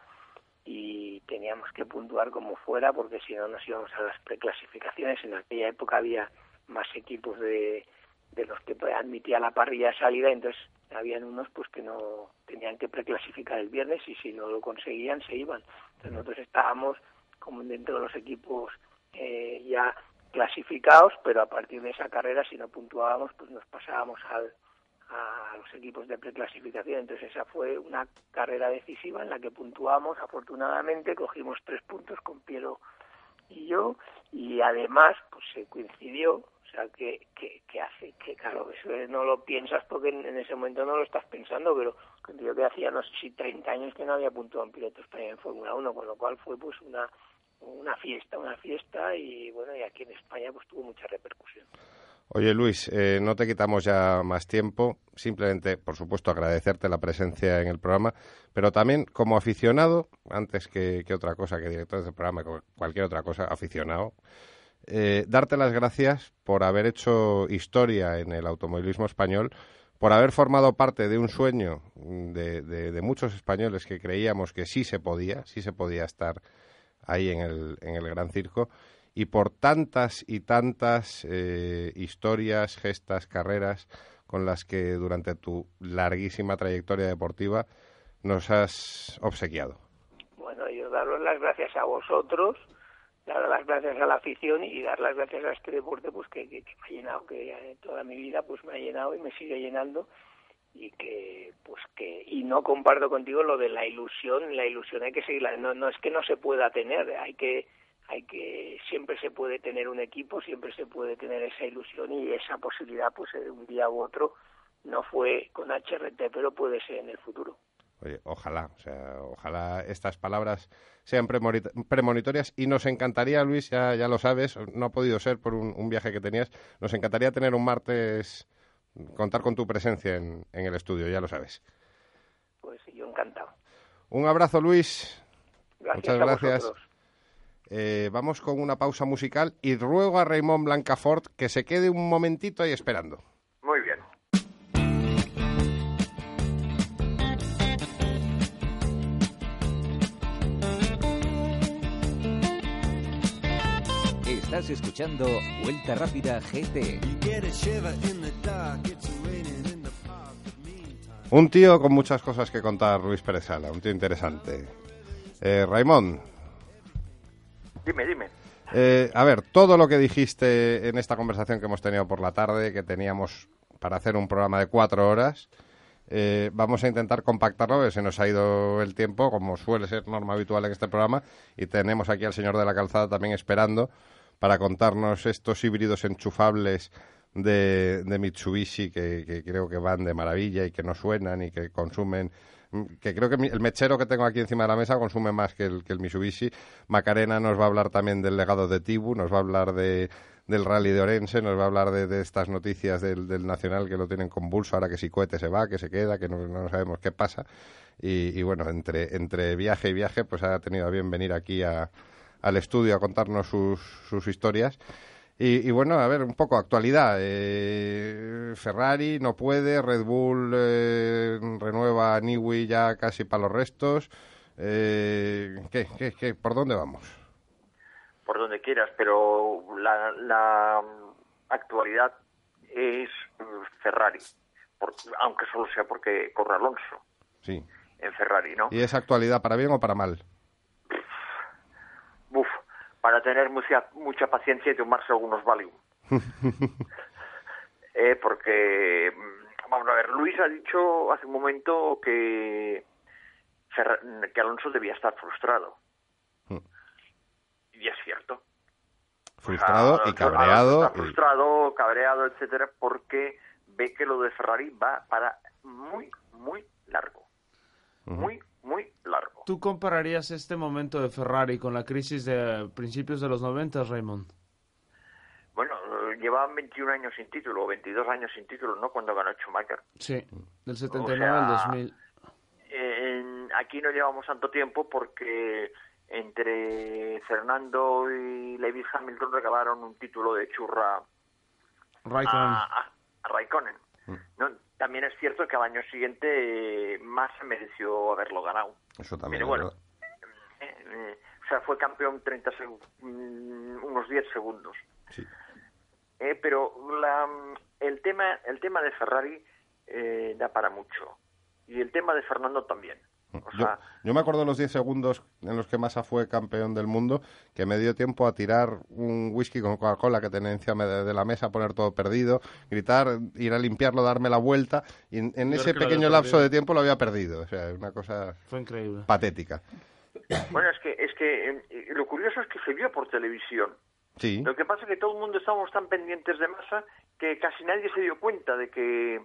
y teníamos que puntuar como fuera, porque si no nos íbamos a las preclasificaciones. En aquella época había más equipos de, de los que admitía la parrilla de salida, entonces habían unos pues que no tenían que preclasificar el viernes y si no lo conseguían se iban. Entonces nosotros estábamos como dentro de los equipos eh, ya clasificados, pero a partir de esa carrera si no puntuábamos pues nos pasábamos al, a los equipos de preclasificación. Entonces esa fue una carrera decisiva en la que puntuamos. Afortunadamente cogimos tres puntos con Piero y yo y además pues se coincidió o sea que, que, que hace que claro eso no lo piensas porque en, ese momento no lo estás pensando pero coincidió que hacía no sé si 30 años que no había puntuado en piloto español en Fórmula 1 con lo cual fue pues una una fiesta una fiesta y bueno y aquí en España pues tuvo mucha repercusión. Oye Luis, eh, no te quitamos ya más tiempo, simplemente, por supuesto, agradecerte la presencia en el programa, pero también como aficionado, antes que, que otra cosa, que director del programa, cu- cualquier otra cosa, aficionado, eh, darte las gracias por haber hecho historia en el automovilismo español, por haber formado parte de un sueño de, de- de muchos españoles que creíamos que sí se podía, sí se podía estar ahí en el, en el Gran Circo, y por tantas y tantas eh, historias, gestas, carreras con las que durante tu larguísima trayectoria deportiva nos has obsequiado. bueno yo daros las gracias a vosotros dar las gracias a la afición y dar las gracias a este deporte pues que, que, que me ha llenado que eh, toda mi vida pues me ha llenado y me sigue llenando y que pues que y no comparto contigo lo de la ilusión la ilusión hay que seguirla no no es que no se pueda tener hay que hay que siempre se puede tener un equipo siempre se puede tener esa ilusión y esa posibilidad pues eh, un día u otro no fue con HRT pero puede ser en el futuro. Oye, ojalá, o sea, ojalá estas palabras sean premoni- premonitorias y nos encantaría, Luis, ya, ya lo sabes, no ha podido ser por un viaje que tenías, nos encantaría tener un martes, contar con tu presencia en, en el estudio, ya lo sabes. pues yo encantado Un abrazo, Luis. gracias Muchas gracias. Eh, vamos con una pausa musical y ruego a Raymond Blancafort que se quede un momentito ahí esperando. Estás escuchando Vuelta Rápida GT. Un tío con muchas cosas que contar, Luis Pérez Sala, un tío interesante. Eh, Raymond, Dime, dime. eh, a ver, todo lo que dijiste en esta conversación que hemos tenido por la tarde, que teníamos para hacer un programa de cuatro horas, eh, vamos a intentar compactarlo, que se nos ha ido el tiempo, como suele ser norma habitual en este programa, y tenemos aquí al señor de la calzada también esperando para contarnos estos híbridos enchufables de, de Mitsubishi que, creo que van de maravilla y que no suenan y que consumen mm, que creo que el mechero que tengo aquí encima de la mesa consume más que el, que el Mitsubishi. Macarena nos va a hablar también del legado de Tibu, nos va a hablar de, del rally de Orense, nos va a hablar de, de estas noticias del, del Nacional que lo tienen convulso, ahora que si cohete se va, que se queda, que no, no sabemos qué pasa. Y, y bueno, entre, entre viaje y viaje, pues ha tenido a bien venir aquí a, al estudio a contarnos sus, sus historias. Y, y bueno, a ver, un poco actualidad. Eh, Ferrari no puede, Red Bull eh, renueva a Niwi ya casi para los restos. Eh, ¿qué, qué, qué, ¿Por dónde vamos? Por donde quieras, pero la, la actualidad es eh, Ferrari, por- aunque solo sea porque corre Alonso Sí. en Ferrari, ¿no? ¿Y es actualidad para bien o para mal? Para tener mucha, mucha paciencia y tomarse algunos Valium. Eh, porque, mm, vamos a ver, Luis ha dicho hace un momento que, que Alonso debía estar frustrado. Mm. Y es cierto. Frustrado Alonso- y cabreado. Está y- frustrado, cabreado, etcétera, porque ve que lo de Ferrari va para muy, muy largo. Ujú. Muy, muy largo. ¿Tú compararías este momento de Ferrari con la crisis de principios de los 90, Raymond? Bueno, llevaban 21 años sin título, o 22 años sin título, ¿no? Cuando ganó Schumacher. Sí, del 79 O sea, al 2000. En- aquí no llevamos tanto tiempo porque entre Fernando y Lewis Hamilton regalaron un título de churra Raikkonen. a- a Raikkonen. ¿no? También es cierto que al año siguiente eh, Massa mereció haberlo ganado. Eso también Pero bueno, eh, eh, o sea, fue campeón 30 seg- mm, unos 10 segundos. Sí. Eh, pero la, el tema el tema de Ferrari eh, da para mucho y el tema de Fernando también. O Yo, sea, yo me acuerdo de los 10 segundos en los que Massa fue campeón del mundo, que me dio tiempo a tirar un whisky con Coca-Cola que tenía encima de, de la mesa, poner todo perdido, gritar, ir a limpiarlo, darme la vuelta, y en, ese pequeño lapso perdido. de tiempo lo había perdido. O sea, una cosa Fue increíble. patética. bueno, es que es que eh, lo curioso es que se vio por televisión. Sí, Lo que pasa es que todo el mundo estábamos tan pendientes de Massa que casi nadie se dio cuenta de que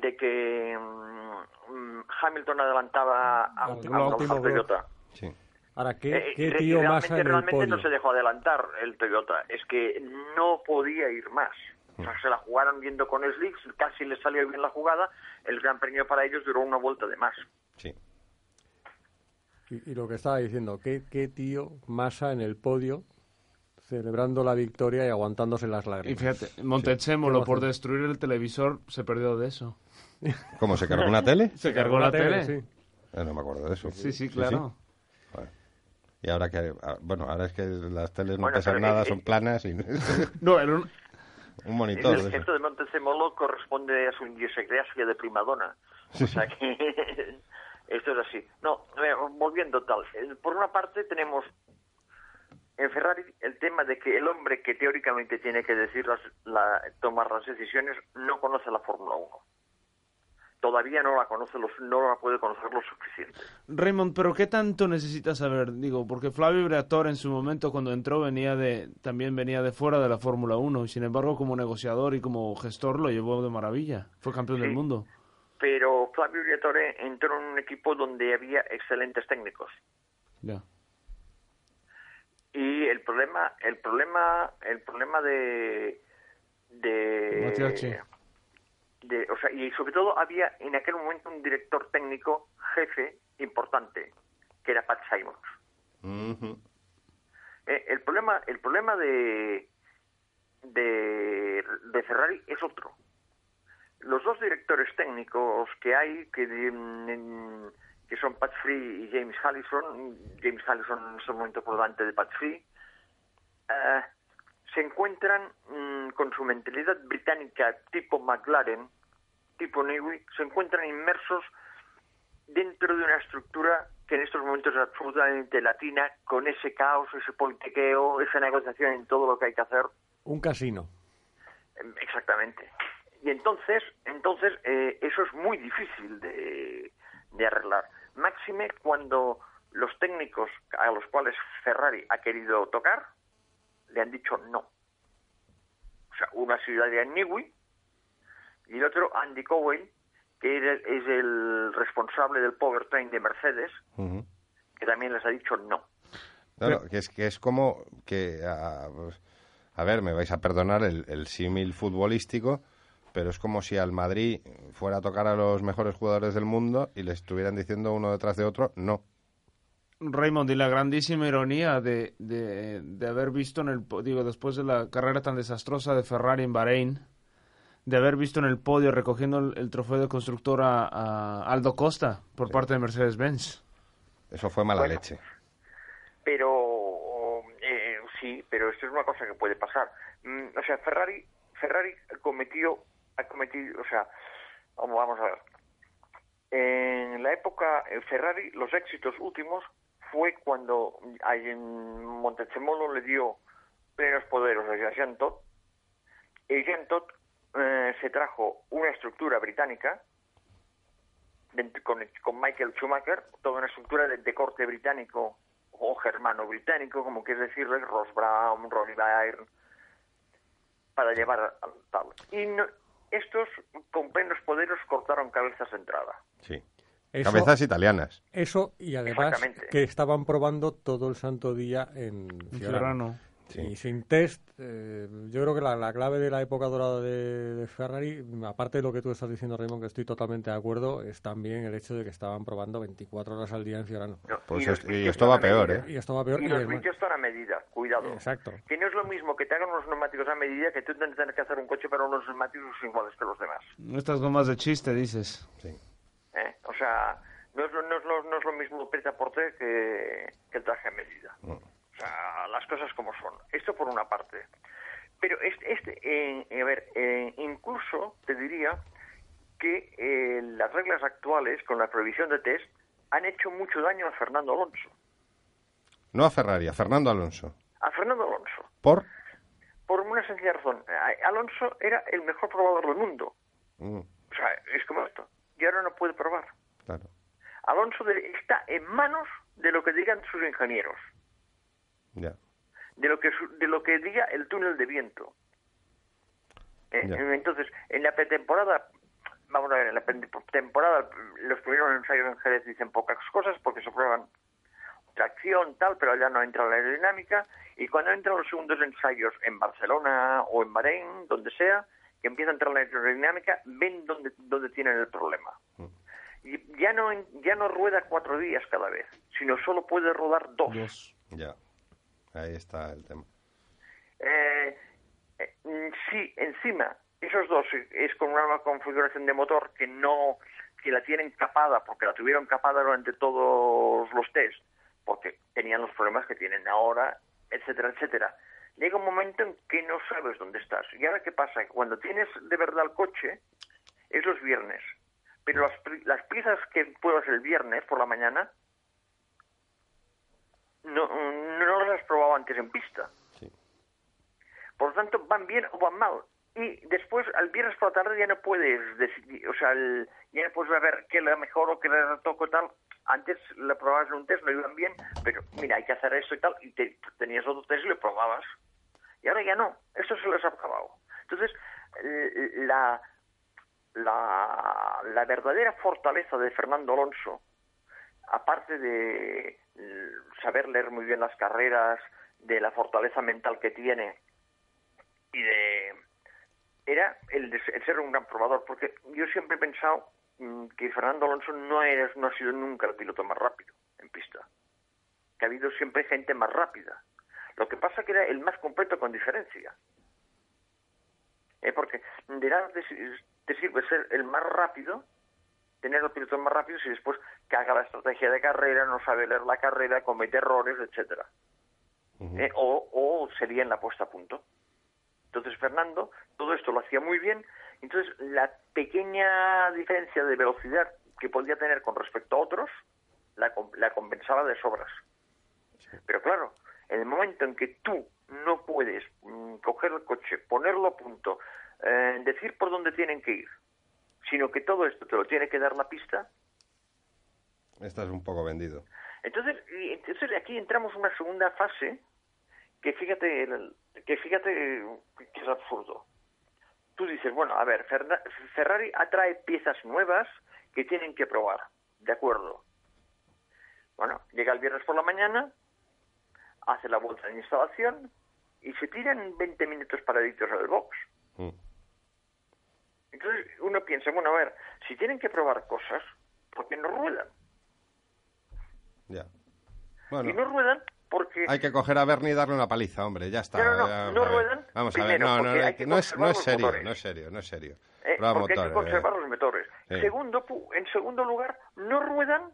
de que mm, mm, Hamilton adelantaba a. Toyota. sí. Ahora, ¿qué, Eh, qué tío realmente, Massa en el realmente podio? no se dejó adelantar el Toyota, es que no podía ir más. O sea, se la jugaron viendo con Slicks, casi le salió bien la jugada, el gran premio para ellos duró una vuelta de más. sí. Y, y lo que estaba diciendo, ¿qué, qué tío Massa en el podio celebrando la victoria y aguantándose las Y lágrimas? fíjate, Montezemolo Qué por destruir el televisor se perdió de eso. ¿Cómo se cargó una tele? Se cargó la tele. sí. Eh, no me acuerdo de eso. Sí, sí, claro. Joder. Y ahora que, ah, bueno, ahora es que las teles no Bueno, pesan nada, eh, son eh, planas y No, era un... un monitor. el gesto de Montezemolo corresponde a su idiosincrasia de primadona. O sea que esto es así. No, ver, volviendo tal. eh, Por una parte tenemos en Ferrari el tema de que el hombre que teóricamente tiene que decir las, la, tomar las decisiones no conoce la Fórmula 1. Todavía no la conoce, los, no la puede conocer lo suficiente. Raymond, pero ¿qué tanto necesitas saber? Digo, porque Flavio Briatore en su momento cuando entró venía de también venía de fuera de la Fórmula 1 y sin embargo como negociador y como gestor lo llevó de maravilla. Fue campeón del mundo. Pero Flavio Briatore entró en un equipo donde había excelentes técnicos. Ya. Y el problema el problema el problema de de, de- o sea y sobre todo había en aquel momento un director técnico jefe importante que era Pat Simons. Eh, el problema el problema de, de de Ferrari es otro. Los dos directores técnicos que hay que mm, que son Pat Free y James Allison James Allison en este momento por delante de Pat Free eh, se encuentran mm, con su mentalidad británica tipo McLaren tipo Newey se encuentran inmersos dentro de una estructura que en estos momentos es absolutamente latina, con ese caos, ese politiqueo, esa negociación en todo lo que hay que hacer. Un casino. Em, Exactamente. Y entonces, entonces eh, eso es muy difícil de, de arreglar. Máxime cuando los técnicos a los cuales Ferrari ha querido tocar le han dicho no. O sea, ha sido Adrian Newey y el otro Andy Cowell, que es el, es el responsable del powertrain de Mercedes, que también les ha dicho no. Claro, que es que es como que a, pues, a ver, me vais a perdonar el, el símil futbolístico, pero es como si al Madrid fuera a tocar a los mejores jugadores del mundo y le estuvieran diciendo uno detrás de otro, no. Raymond, y la grandísima ironía de, de, de haber visto en el digo después de la carrera tan desastrosa de Ferrari en Bahrein, de haber visto en el podio recogiendo el, el trofeo de constructor a, a Aldo Costa por parte de Mercedes-Benz. Eso fue mala Bueno. leche. pero eh, sí pero esto es una cosa que puede pasar Mm, o sea Ferrari Ferrari cometió ha cometido o sea vamos vamos a ver en la época Ferrari los éxitos últimos fue cuando en Montezemolo le dio plenos poderes a Jean Todt y Jean Todt eh, se trajo una estructura británica con, con Michael Schumacher, toda una estructura de, corte británico o germano británico, como quieres decirle, Ross Brown, Ronnie Byrne, para llevar al tal. Y no- estos, con plenos poderes, cortaron cabezas de entrada. Sí. Eso- Cabezas italianas. Eso y además que estaban probando todo el santo día en Fiorano. Fiorano. Y sin test, eh, yo creo que la, la clave de la época dorada de, de Ferrari, aparte de lo que tú estás diciendo, Raymond, que estoy totalmente de acuerdo, es también el hecho de que estaban probando 24 horas al día en Fiorano. No, Pues y es- esto va peor, medida. ¿eh? Y esto va peor. Y y los vicios están a medida, cuidado. Exacto. Que no es lo mismo que te hagan unos neumáticos a medida que tú tener que hacer un coche para unos neumáticos iguales que los demás. Estas gomas de chiste, dices. ¿eh? O sea, no es, lo, no, es lo, no es lo mismo el a porter que, que el traje a medida. Mm. Sea, las cosas como son. Esto por una parte. Pero este, este eh, a ver, eh, incluso te diría que eh, las reglas actuales con la prohibición de test han hecho mucho daño a Fernando Alonso. No a Ferrari, a Fernando Alonso. A Fernando Alonso. ¿Por? Por una sencilla razón. Alonso era el mejor probador del mundo. Mm, O sea, es como esto. Y ahora no puede probar. claro. Alonso está en manos de lo que digan sus ingenieros, Ya. de lo que su- de lo que diga el túnel de viento. Eh, Ya. Entonces, en la pretemporada, vamos a ver, en la pretemporada, los primeros ensayos en Jerez dicen pocas cosas porque se prueban tracción, tal, pero allá no entra la aerodinámica. Y cuando entran los segundos ensayos en Barcelona o en Bahrein, donde sea, que empieza a entrar la aerodinámica, ven dónde, dónde tienen el problema. Y ya no, ya no rueda cuatro días cada vez, sino solo puede rodar dos. Ya. Ahí está el tema. Eh, eh, mm, sí, encima, esos dos eh, es con una configuración de motor que no, que la tienen capada, porque la tuvieron capada durante todos los test, porque tenían los problemas que tienen ahora, etcétera, etcétera. Llega un momento en que no sabes dónde estás. ¿Y ahora qué pasa? Cuando tienes de verdad el coche, es los viernes. Pero las, las piezas que pruebas el viernes por la mañana, no, no las has probado antes en pista. Por lo tanto, van bien o van mal. Y después, al viernes por la tarde, ya no puedes decidir, o sea, el- ya no puedes ver qué le mejor o qué le retoco tal. Antes le probabas en un test, no iban bien, pero mira, hay que hacer esto y tal, y te- tenías otro test y lo probabas. Y ahora ya no, eso se les ha acabado. Entonces, la, la, la verdadera fortaleza de Fernando Alonso, aparte de eh, saber leer muy bien las carreras, de la fortaleza mental que tiene y de era el, de el ser un gran probador, porque yo siempre he pensado mm, que Fernando Alonso no, es, no ha sido nunca el piloto más rápido en pista, que ha habido siempre gente más rápida. Lo que pasa que era el más completo con diferencia. Eh, porque de nada te sirve ser el más rápido, tener los pilotos más rápidos y después caga la estrategia de carrera, no sabe leer la carrera, comete errores, etcétera. Eh, o, o sería en la puesta a punto. Entonces Fernando todo esto lo hacía muy bien. Entonces la pequeña diferencia de velocidad que podía tener con respecto a otros la, la compensaba de sobras. Pero claro, en el momento en que tú no puedes mm, coger el coche, ponerlo a punto, eh, decir por dónde tienen que ir, sino que todo esto te lo tiene que dar la pista, Estás un poco vendido. entonces, y entonces aquí entramos en una segunda fase que fíjate, que fíjate que es absurdo. Tú dices, bueno, a ver, Ferrari atrae piezas nuevas que tienen que probar, de acuerdo. Bueno, llega el viernes por la mañana, hace la vuelta de instalación y se tiran 20 minutos paraditos en el box. Mm. Entonces uno piensa, bueno, a ver, si tienen que probar cosas, ¿por qué no ruedan? Ya. Y Bueno, no ruedan porque... hay que coger a Bernie y darle una paliza, hombre, ya está. No, no, no, Vamos no a ver. ruedan, Vamos a ver, no, no, no, no es, no es serio, motores. no es serio, no es serio. Eh, porque hay que motores, conservar eh. los motores. Sí. Segundo, en segundo lugar, no ruedan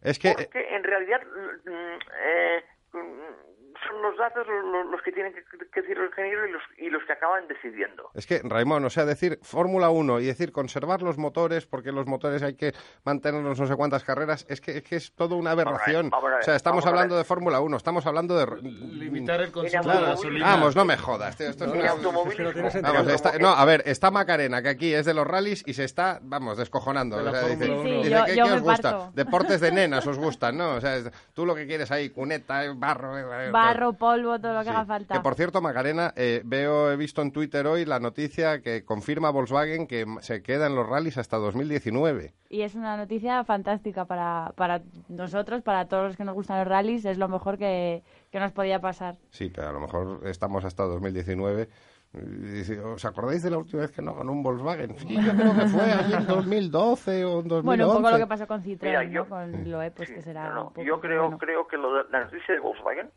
Es que, porque en realidad mm, eh, mm, son los datos lo- lo- los que tienen que, que decir los ingenieros y los, y los que acaban decidiendo. es que, Raimón, o sea, decir Fórmula 1 y decir conservar los motores, porque los motores hay que mantenerlos no sé cuántas carreras, es que es, que es todo una aberración. vamos a ver, o sea, estamos hablando de Fórmula 1, estamos hablando de... Limitar el consumo de gasolina. Vamos, no me jodas, tío, esto es En una- automovilismo, no. Vamos, está- no, a ver, está Macarena, que aquí es de los rallies y se está, vamos, descojonando. De la O sea, dice, Sí, sí, dice, yo- ¿qué, yo qué me os gusta? Deportes de nenas os gustan, ¿no? O sea, es- tú lo que quieres ahí, cuneta, eh, barro, eh, eh, barro, polvo, todo lo que Sí. haga falta. Que por cierto, Macarena, eh, veo, he visto en Twitter hoy la noticia que confirma Volkswagen que se queda en los rallies hasta 2019. Y es una noticia fantástica para, para nosotros, para todos los que nos gustan los rallies, es lo mejor que, que nos podía pasar. Sí, pero a lo mejor estamos hasta 2019. Y dice, ¿Os acordáis de la última vez que no ganó un Volkswagen? Sí, yo creo que fue allí en 2012 o en 2011. Bueno, un poco lo que pasó con Citroën, Mira, ¿no? yo- con Loe, pues que será No, no, un poco, yo creo, bueno. creo que lo de la noticia de Volkswagen,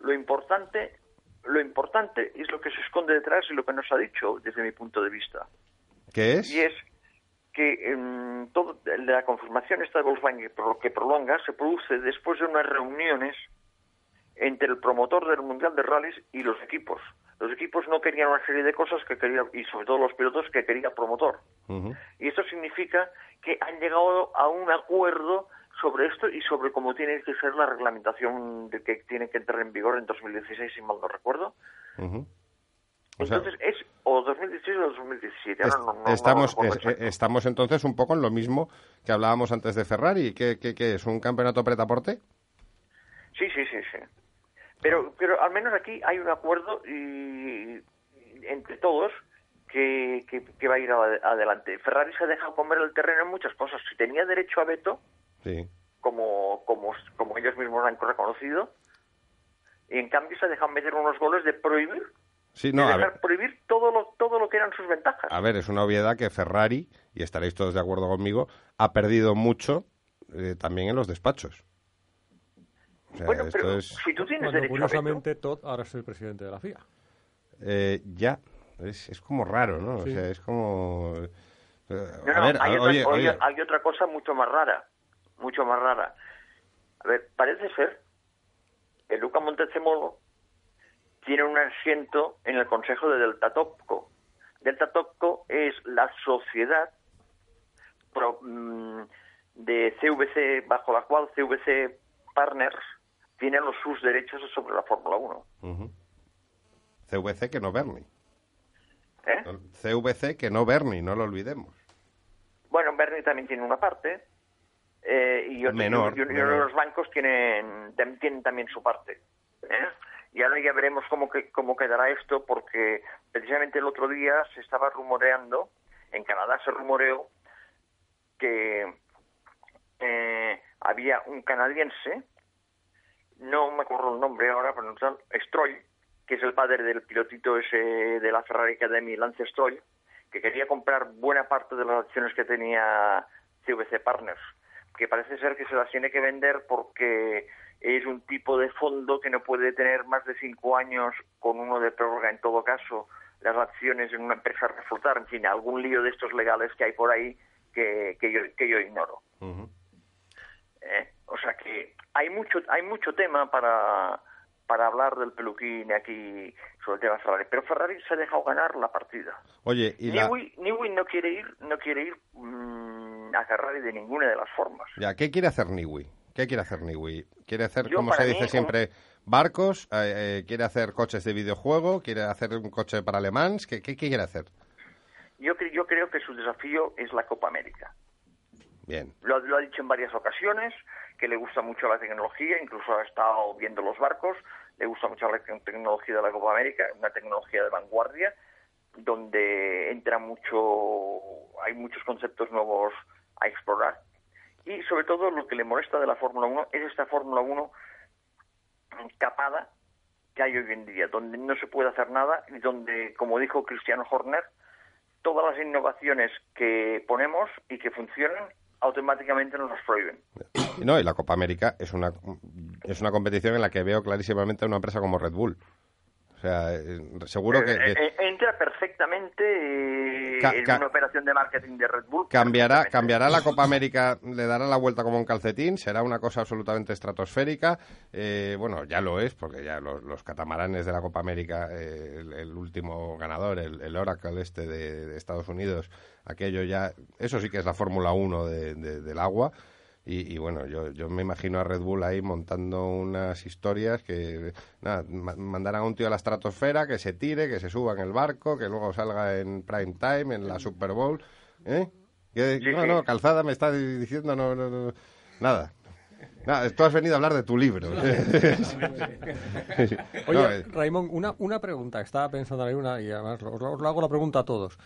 lo importante, lo importante es lo que se esconde detrás y lo que nos ha dicho desde mi punto de vista. ¿Qué es? Y es que em, todo, la confirmación esta de Volkswagen que, que prolonga se produce después de unas reuniones entre el promotor del Mundial de Rallys y los equipos. Los equipos no querían una serie de cosas que quería, y sobre todo los pilotos que quería el promotor. Y esto significa que han llegado a un acuerdo sobre esto y sobre cómo tiene que ser la reglamentación de que tiene que entrar en vigor en 2016, si mal no recuerdo. O sea, Entonces es o 2016 o 2017. Ahora est- no- no- estamos, es- eh, estamos entonces un poco en lo mismo que hablábamos antes de Ferrari. ¿Qué, qué, qué es? ¿Un campeonato pretaporte? Sí, sí, sí, sí. Pero, pero al menos aquí hay un acuerdo y, entre todos que, que, que va a ir ade- adelante. Ferrari se ha dejado comer el terreno en muchas cosas. Si tenía derecho a veto, Sí. como, como, como ellos mismos han reconocido, y en cambio se ha dejado meter unos goles de prohibir, Sí, de no, a ver, prohibir todo lo, todo lo que eran sus ventajas. a ver, es una obviedad que Ferrari, y estaréis todos de acuerdo conmigo, ha perdido mucho eh, también en los despachos. O sea, bueno, esto pero es si tú tienes Cuando derecho a veto, curiosamente Todd ahora es el presidente de la FIA. eh, ya, es, es como raro, ¿no? Sí. O sea, es como... eh, No, a no, ver, hay, a- otra, oye, oye, oye, hay otra cosa mucho más rara, mucho más rara. A ver, parece ser que Luca Montezemolo tiene un asiento en el Consejo de Delta Topco. Delta Topco es la sociedad pro- mm, de CVC, bajo la cual CVC Partners tiene los sus derechos sobre la Fórmula 1. Ujú. CVC que no Bernie. ¿eh? CVC que no Bernie, no lo olvidemos. Bueno, Bernie también tiene una parte. Eh, y, otro- Menor, y- y uno menor. de los bancos tienen, tienen también su parte. ¿eh? Y ahora ya veremos cómo, que, cómo quedará esto, porque precisamente el otro día se estaba rumoreando, en Canadá se rumoreó, que eh, había un canadiense, no me acuerdo el nombre ahora, pero no Stroll, que es el padre del pilotito ese de la Ferrari Academy, Lance Stroll, que quería comprar buena parte de las acciones que tenía CVC Partners, que parece ser que se las tiene que vender porque es un tipo de fondo que no puede tener más de cinco años con uno de prórroga en todo caso las acciones en una empresa a reflotar, en fin, algún lío de estos legales que hay por ahí que, que, yo, que yo ignoro. ¿eh? O sea que hay mucho hay mucho tema para para hablar del peluquín aquí sobre el tema Ferrari, pero Ferrari se ha dejado ganar la partida. Oye, y la... Newey, no quiere ir no quiere ir mm, a Ferrari de ninguna de las formas. Ya, ¿qué quiere hacer Niwi? ¿Qué quiere hacer Niwi? ¿Quiere hacer, Yo, como se mí, dice un- siempre, barcos? Eh, eh, ¿Quiere hacer coches de videojuego? ¿Quiere hacer un coche para Le Mans? ¿Qué, qué, qué quiere hacer? Yo, yo creo que su desafío es la Copa América. Bien. Lo, lo ha dicho en varias ocasiones, que le gusta mucho la tecnología, incluso ha estado viendo los barcos, le gusta mucho la te- tecnología de la Copa América, una tecnología de vanguardia, donde entra mucho, hay muchos conceptos nuevos a explorar. Y sobre todo lo que le molesta de la Fórmula 1 es esta Fórmula 1 capada que hay hoy en día, donde no se puede hacer nada y donde, como dijo Cristiano Horner, todas las innovaciones que ponemos y que funcionan automáticamente nos las prohíben. No, y la Copa América es una, es una competición en la que veo clarísimamente a una empresa como Red Bull. O sea, eh, seguro que, Eh, que eh, entra perfectamente eh, en una operación de marketing de Red Bull. cambiará, cambiará la Copa América, le dará la vuelta como un calcetín, será una cosa absolutamente estratosférica. Eh, bueno, ya lo es, porque ya los, los catamaranes de la Copa América, eh, el, el último ganador, el, el Oracle este de, de Estados Unidos, aquello ya, eso sí que es la Fórmula 1 de- de- del agua. Y, y bueno, yo, yo me imagino a Red Bull ahí montando unas historias que, nada, ma- mandarán a un tío a la estratosfera, que se tire, que se suba en el barco, que luego salga en prime time, en la Super Bowl. ¿Eh? Que- Sí, no, sí. no, calzada me está diciendo, no, no, no, nada. Nada, tú has venido a hablar de tu libro. Oye, eh, Raimón, una, una pregunta. Estaba pensando ahí una y además os, os hago la pregunta a todos.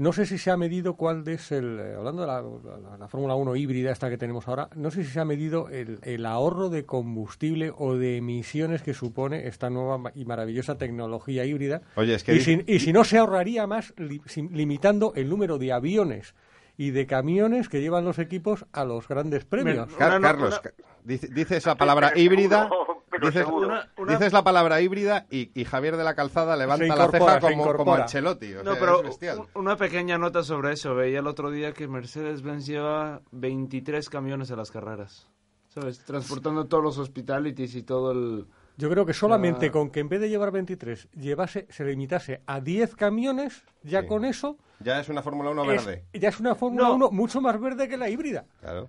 No sé si se ha medido cuál es el, eh, hablando de la, la- la Fórmula 1 híbrida esta que tenemos ahora, no sé si se ha medido el, el ahorro de combustible o de emisiones que supone esta nueva y maravillosa tecnología híbrida. Oye, es que y, si, y si no se ahorraría más li- limitando el número de aviones y de camiones que llevan los equipos a los grandes premios. Car- Una- Carlos, una- dice- dices la palabra híbrida. pero Dices, seguro. Una- una- dices la palabra híbrida y, y Javier de la Calzada levanta la ceja como, como. Ancelotti. o No, sea, pero es bestial. un- una pequeña nota sobre eso. Veía el otro día que Mercedes-Benz lleva 23 camiones a las carreras. ¿Sabes? Transportando todos los hospitalities y todo el... Yo creo que solamente Ah. con que en vez de llevar 23 llevase, se limitase a 10 camiones, ya Sí. con eso Ya es una Fórmula 1 es- verde. ya es una Fórmula No. 1 mucho más verde que la híbrida. Claro.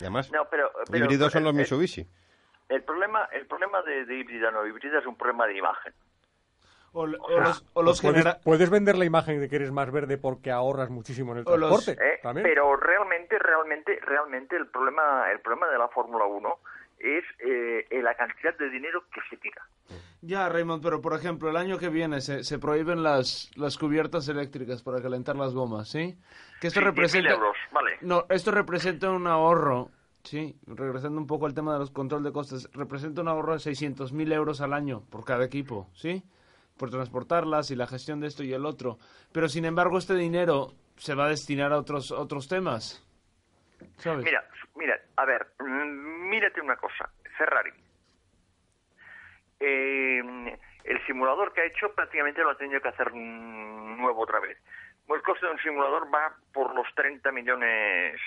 Y además, No, pero, pero- híbridos son los el- Mitsubishi. El problema, el problema de, de híbrida no híbrida es un problema de imagen. O, o los, o los puedes, genera- puedes vender la imagen de que eres más verde porque ahorras muchísimo en el O los- transporte. ¿eh? Pero realmente, realmente, realmente el problema, el problema de la Fórmula 1 es eh, la cantidad de dinero que se tira. Ya, Raymond, pero por ejemplo, el año que viene se, se prohíben las, las cubiertas eléctricas para calentar las gomas, ¿sí? Que esto Sí, 10.000 representa... euros, vale. No, esto representa un ahorro, sí, regresando un poco al tema de los control de costes, representa un ahorro de 600.000 euros al año por cada equipo, ¿sí? Por transportarlas y la gestión de esto y el otro. Pero sin embargo, este dinero se va a destinar a otros, otros temas. ¿Sabes? Mira, mira, a ver, mm, mírate una cosa, Ferrari. Eh, el simulador que ha hecho prácticamente lo ha tenido que hacer nuevo otra vez. El coste de un simulador va por los 30 millones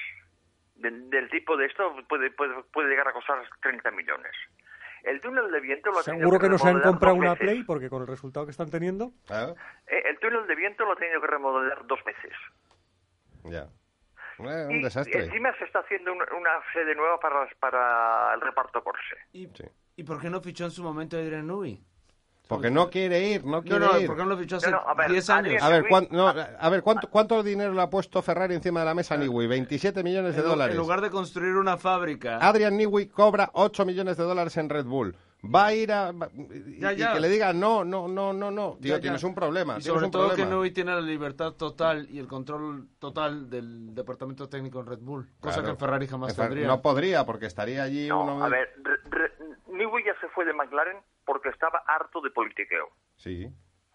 del, del tipo de esto puede, puede, puede llegar a costar 30 millones. El túnel de viento lo ha tenido Seguro que no se han comprado una veces. Play porque con el resultado que están teniendo. Claro. Eh, el túnel de viento lo ha tenido que remodelar dos veces. Ya. Eh, un Y desastre. encima se está haciendo una, una sede nueva para, para el reparto Corse. ¿Y, Sí. ¿Y por qué no fichó en su momento a Adrian Newey? Porque no quiere ir, no No, quiere no, ir. ¿por qué no lo fichó hace No, no, a ver, 10 años? A ver, Newey- cuán- no, a ver ¿cuánto, ¿cuánto dinero le ha puesto Ferrari encima de la mesa a Newey? 27 millones de En dólares. En lugar de construir una fábrica. Adrian Newey cobra 8 millones de dólares en Red Bull. Va a ir a... y, Ya, y ya. que le diga no, no, no, no, no. Tío, Ya, ya. tienes un problema. Y sobre un todo que. Newey tiene la libertad total y el control total del departamento técnico en Red Bull, cosa Claro. que en Ferrari jamás Fer- tendría. No podría, porque estaría allí No, uno... a ver, re- re- Newey ya se fue de McLaren porque estaba harto de politiqueo. Sí.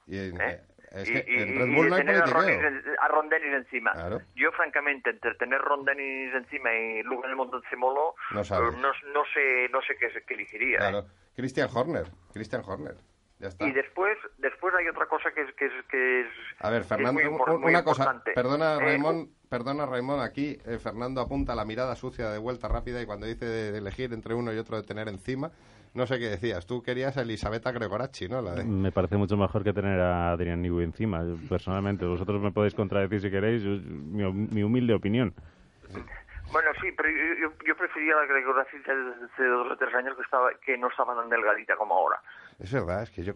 Y en, ¿eh? es Y- que y- en Red Bull de no hay tener a Ron politiqueo. Dennis- encima. Claro. Yo, francamente, entre tener Ron Dennis encima y Luke del Montezemolo, No eh, no, no sé, no sé qué, qué elegiría. ¿eh? Christian Horner. Christian Horner. Ya está. Y después, después hay otra cosa que es, que es, que es A ver, Fernando, muy un- impor- un- muy una cosa. importante. Perdona, Eh, Raimón, perdona, Raimón, aquí eh, Fernando apunta la mirada sucia de vuelta rápida y cuando dice de, de elegir entre uno y otro de tener encima, no sé qué decías. Tú querías a Elisabetta Gregorachi, ¿no? La de... Me parece mucho mejor que tener a Adrian Newey encima, yo, personalmente. Vosotros me podéis contradecir si queréis, yo- mi, mi humilde opinión. Bueno, sí, pero yo, yo, yo prefería la Gregoraci de hace dos o tres años que, estaba, que no estaba tan delgadita como ahora. Es verdad, es que yo...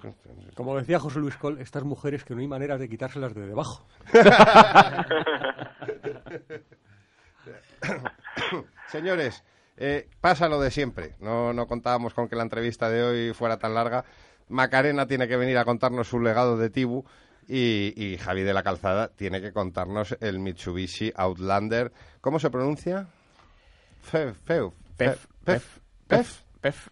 Como decía José Luis Col, estas mujeres que no hay maneras de quitárselas de debajo. Señores, eh, pasa lo de siempre. No, no contábamos con que la entrevista de hoy fuera tan larga. Macarena tiene que venir a contarnos su legado de Tibu y, y Javi de la Calzada tiene que contarnos el Mitsubishi Outlander. ¿Cómo se pronuncia? Fef, feu, Pef, pef, pef.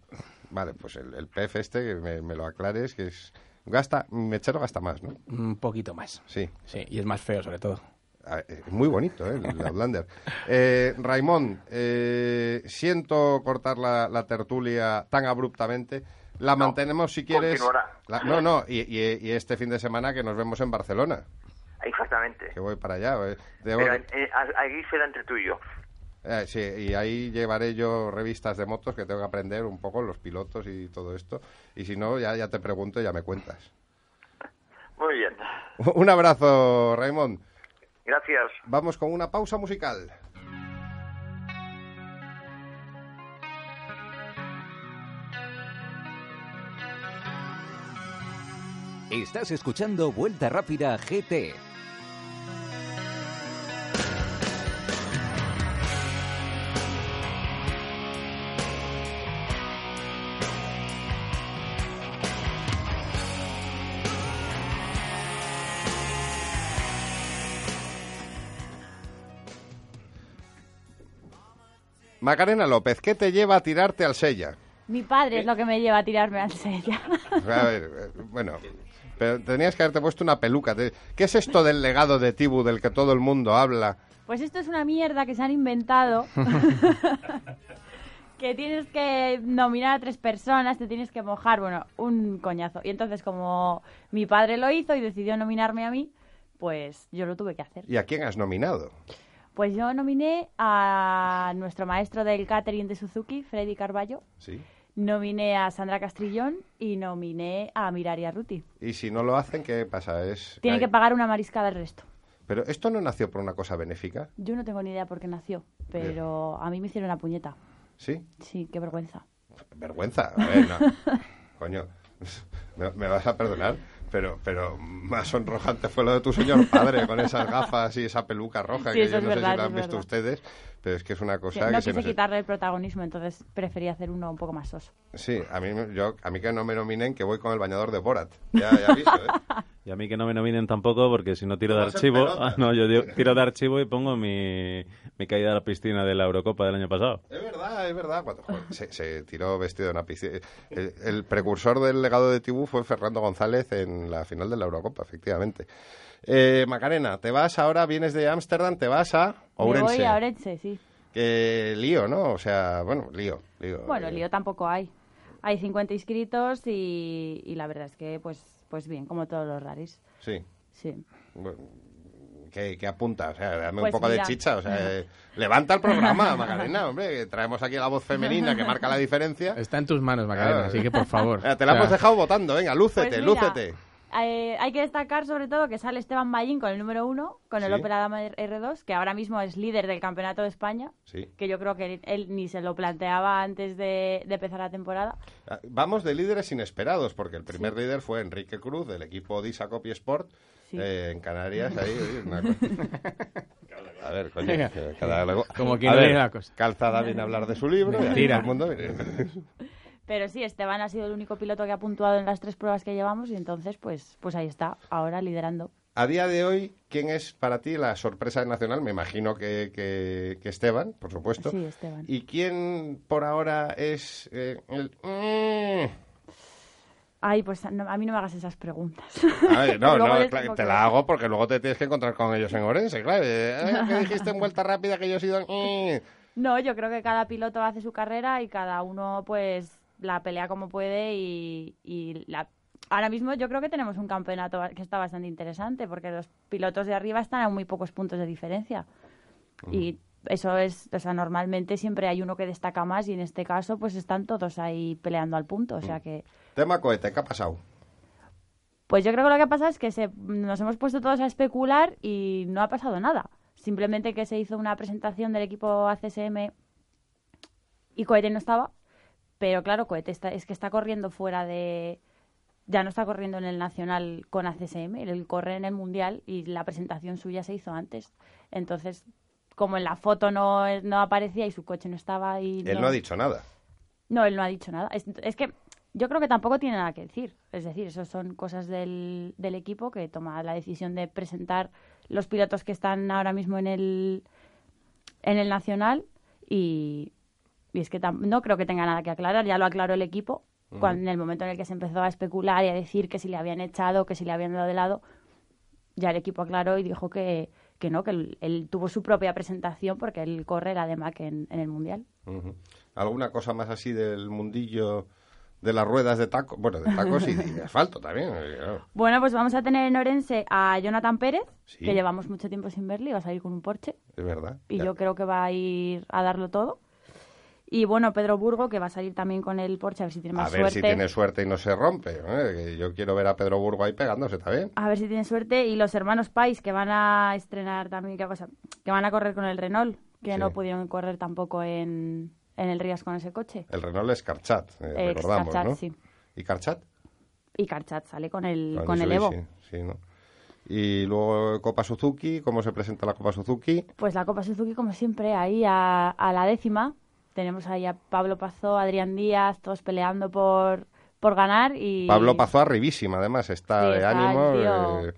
Vale, pues el, el PEF este, que me, me lo aclares, que es... Gasta, Mechero gasta más, ¿no? Un poquito más. Sí. Sí, y es más feo sobre todo. Ah, eh, muy bonito, ¿eh? el Outlander. Eh, Raimón, eh, siento cortar la, la tertulia tan abruptamente. La mantenemos si quieres. La- no, no, y, y- y este fin de semana que nos vemos en Barcelona, Exactamente. que voy para allá. eh. De- Pero eh, ahí será entre tú y yo. eh, sí, y ahí llevaré yo revistas de motos que tengo que aprender un poco, los pilotos y todo esto. Y si no, ya, ya te pregunto y ya me cuentas. Muy bien. Un abrazo, Raimón. Gracias. Vamos con una pausa musical. Estás escuchando Vuelta Rápida GT. Macarena López, ¿qué te lleva a tirarte al Sella? Mi padre es ¿Eh? lo que me lleva a tirarme al Sella. A ver, eh, bueno, pero tenías que haberte puesto una peluca. ¿Qué es esto del legado de Tibu del que todo el mundo habla? Pues esto es una mierda que se han inventado. que tienes que nominar a tres personas, te tienes que mojar, bueno, un coñazo. Y entonces como mi padre lo hizo y decidió nominarme a mí, pues yo lo tuve que hacer. ¿Y a quién has nominado? Pues yo nominé a nuestro maestro del catering de Suzuki, Freddy Carballo. Sí. Nominé a Sandra Castrillón y nominé a Mirari Arruti. Y si no lo hacen, ¿qué pasa? Es Tienen que pagar una mariscada el resto. Pero esto no nació por una cosa benéfica, Yo no tengo ni idea por qué nació, pero a mí me hicieron la puñeta. ¿sí? Sí, qué vergüenza. Vergüenza. A ver, no. Coño, me, me vas a perdonar, pero, pero más sonrojante fue lo de tu señor padre con esas gafas y esa peluca roja Sí, que yo no sé si la han visto verdad. ustedes, pero es que es una cosa no que se quise nos... quitarle el protagonismo, entonces preferí hacer uno un poco más soso. Sí, a mí, yo, a mí que no me nominen, que voy con el bañador de Borat. Ya, ya aviso, ¿eh? Y a mí que no me nominen tampoco, porque si no tiro de archivo... Ah, no, yo tiro de archivo y pongo mi, mi caída a la piscina de la Eurocopa del año pasado. Es verdad, es verdad. Cuando, joder, se, se tiró vestido en una piscina. El, el precursor del legado de Tibú fue Fernando González en la final de la Eurocopa, efectivamente. Eh, Macarena, te vas ahora, vienes de Ámsterdam, te vas a Me Ourense. voy a Orense, sí. Que lío, ¿no? O sea, bueno, lío, lío. Bueno, Eh, lío tampoco hay. Hay 50 inscritos y, y la verdad es que, pues, pues bien, como todos los raris. Sí. Sí. Bueno, que, que apunta, o sea, dame Pues un poco mira. de chicha, o sea, eh, levanta el programa, Macarena, hombre, que traemos aquí la voz femenina que marca la diferencia. Está en tus manos, Macarena, Claro. así que por favor. Mira, Te la O sea, hemos dejado votando, venga, lúcete, Pues mira, lúcete. Eh, hay que destacar sobre todo que sale Esteban Ballín con el número uno, con el Sí. Opera Dama R2, que ahora mismo es líder del Campeonato de España, Sí. que yo creo que él ni se lo planteaba antes de, de empezar la temporada. Ah, Vamos de líderes inesperados, porque el primer líder fue Enrique Cruz, del equipo Disa Copy Sport, Sí. eh, en Canarias. Ahí, una A ver, coño, cada Como quien A no la cosa. Calzada viene a hablar de su libro. y Mentira. todo el mundo viene. Pero sí, Esteban ha sido el único piloto que ha puntuado en las tres pruebas que llevamos y entonces, pues, pues ahí está, ahora liderando. A día de hoy, ¿quién es para ti la sorpresa nacional? Me imagino que, que- que Esteban, por supuesto. Sí, Esteban. ¿Y quién por ahora es eh, el... mm? Ay, pues no- a mí no me hagas esas preguntas. No, no, te que la hago porque luego te tienes que encontrar con ellos en Orense, claro. Eh, ¿Qué dijiste en vuelta rápida que yo he sido... mm? No, yo creo que cada piloto hace su carrera y cada uno pues la pelea como puede y, y la... ahora mismo yo creo que tenemos un campeonato que está bastante interesante porque los pilotos de arriba están a muy pocos puntos de diferencia y eso es, o sea, normalmente siempre hay uno que destaca más y en este caso pues están todos ahí peleando al punto, o sea que Tema cohete, ¿qué ha pasado? pues yo creo que lo que pasa es que se, nos hemos puesto todos a especular y no ha pasado nada. Simplemente que se hizo una presentación del equipo ACSM y Cohete no estaba. Pero claro, Cohete está, es que está corriendo fuera de... Ya no está corriendo en el Nacional con ACSM, él corre en el Mundial y la presentación suya se hizo antes. Entonces, como en la foto no, no aparecía y su coche no estaba y... Él no ha dicho nada. No, él no ha dicho nada. Es, es que yo creo que tampoco tiene nada que decir. Es decir, eso son cosas del, del equipo que toma la decisión de presentar los pilotos que están ahora mismo en el, en el Nacional y, y es que no creo que tenga nada que aclarar. Ya lo aclaró el equipo cuando, en el momento en el que se empezó a especular y a decir que si le habían echado, que si le habían dado de lado. Ya el equipo aclaró y dijo que, que no, que él, él tuvo su propia presentación porque él corre la de Mac en, en el Mundial. ¿Alguna cosa más así del mundillo de las ruedas de taco? Bueno, de tacos y de asfalto también. eh, claro. Bueno, pues vamos a tener en Orense a Jonathan Pérez, Sí. que llevamos mucho tiempo sin verle y va a salir con un Porsche. Es verdad. Y Ya. yo creo que va a ir a darlo todo. Y bueno, Pedro Burgo, que va a salir también con el Porsche, a ver si tiene A más ver suerte. si tiene suerte y no se rompe. ¿eh? Yo quiero ver a Pedro Burgo ahí pegándose también. A ver si tiene suerte. Y los hermanos Pais, que van a estrenar también, ¿qué cosa? Que van a correr con el Renault, que Sí. no pudieron correr tampoco en, en el Rías con ese coche. El Renault es Carchat, eh, Eh, recordamos, Carchat, ¿no? sí. ¿Y Carchat? Y Carchat sale con el, Ah, con el Evo. Sí, ¿no? Y luego Copa Suzuki, ¿cómo se presenta la Copa Suzuki? Pues la Copa Suzuki, como siempre, ahí a, a la décima. Tenemos ahí a Pablo Pazó, Adrián Díaz, todos peleando por, por ganar. y Pablo Pazó arribísima, además, está Sí, de está ánimo. tío- eh,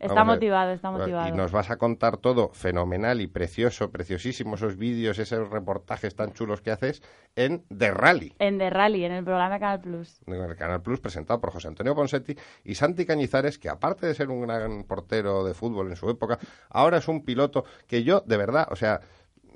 Está motivado, está motivado. Y nos vas a contar todo fenomenal y precioso, preciosísimo esos vídeos, esos reportajes tan chulos que haces en The Rally. En The Rally, en el programa Canal Plus. en el Canal Plus presentado por José Antonio Ponsetti y Santi Cañizares, que aparte de ser un gran portero de fútbol en su época, ahora es un piloto que yo, de verdad, o sea,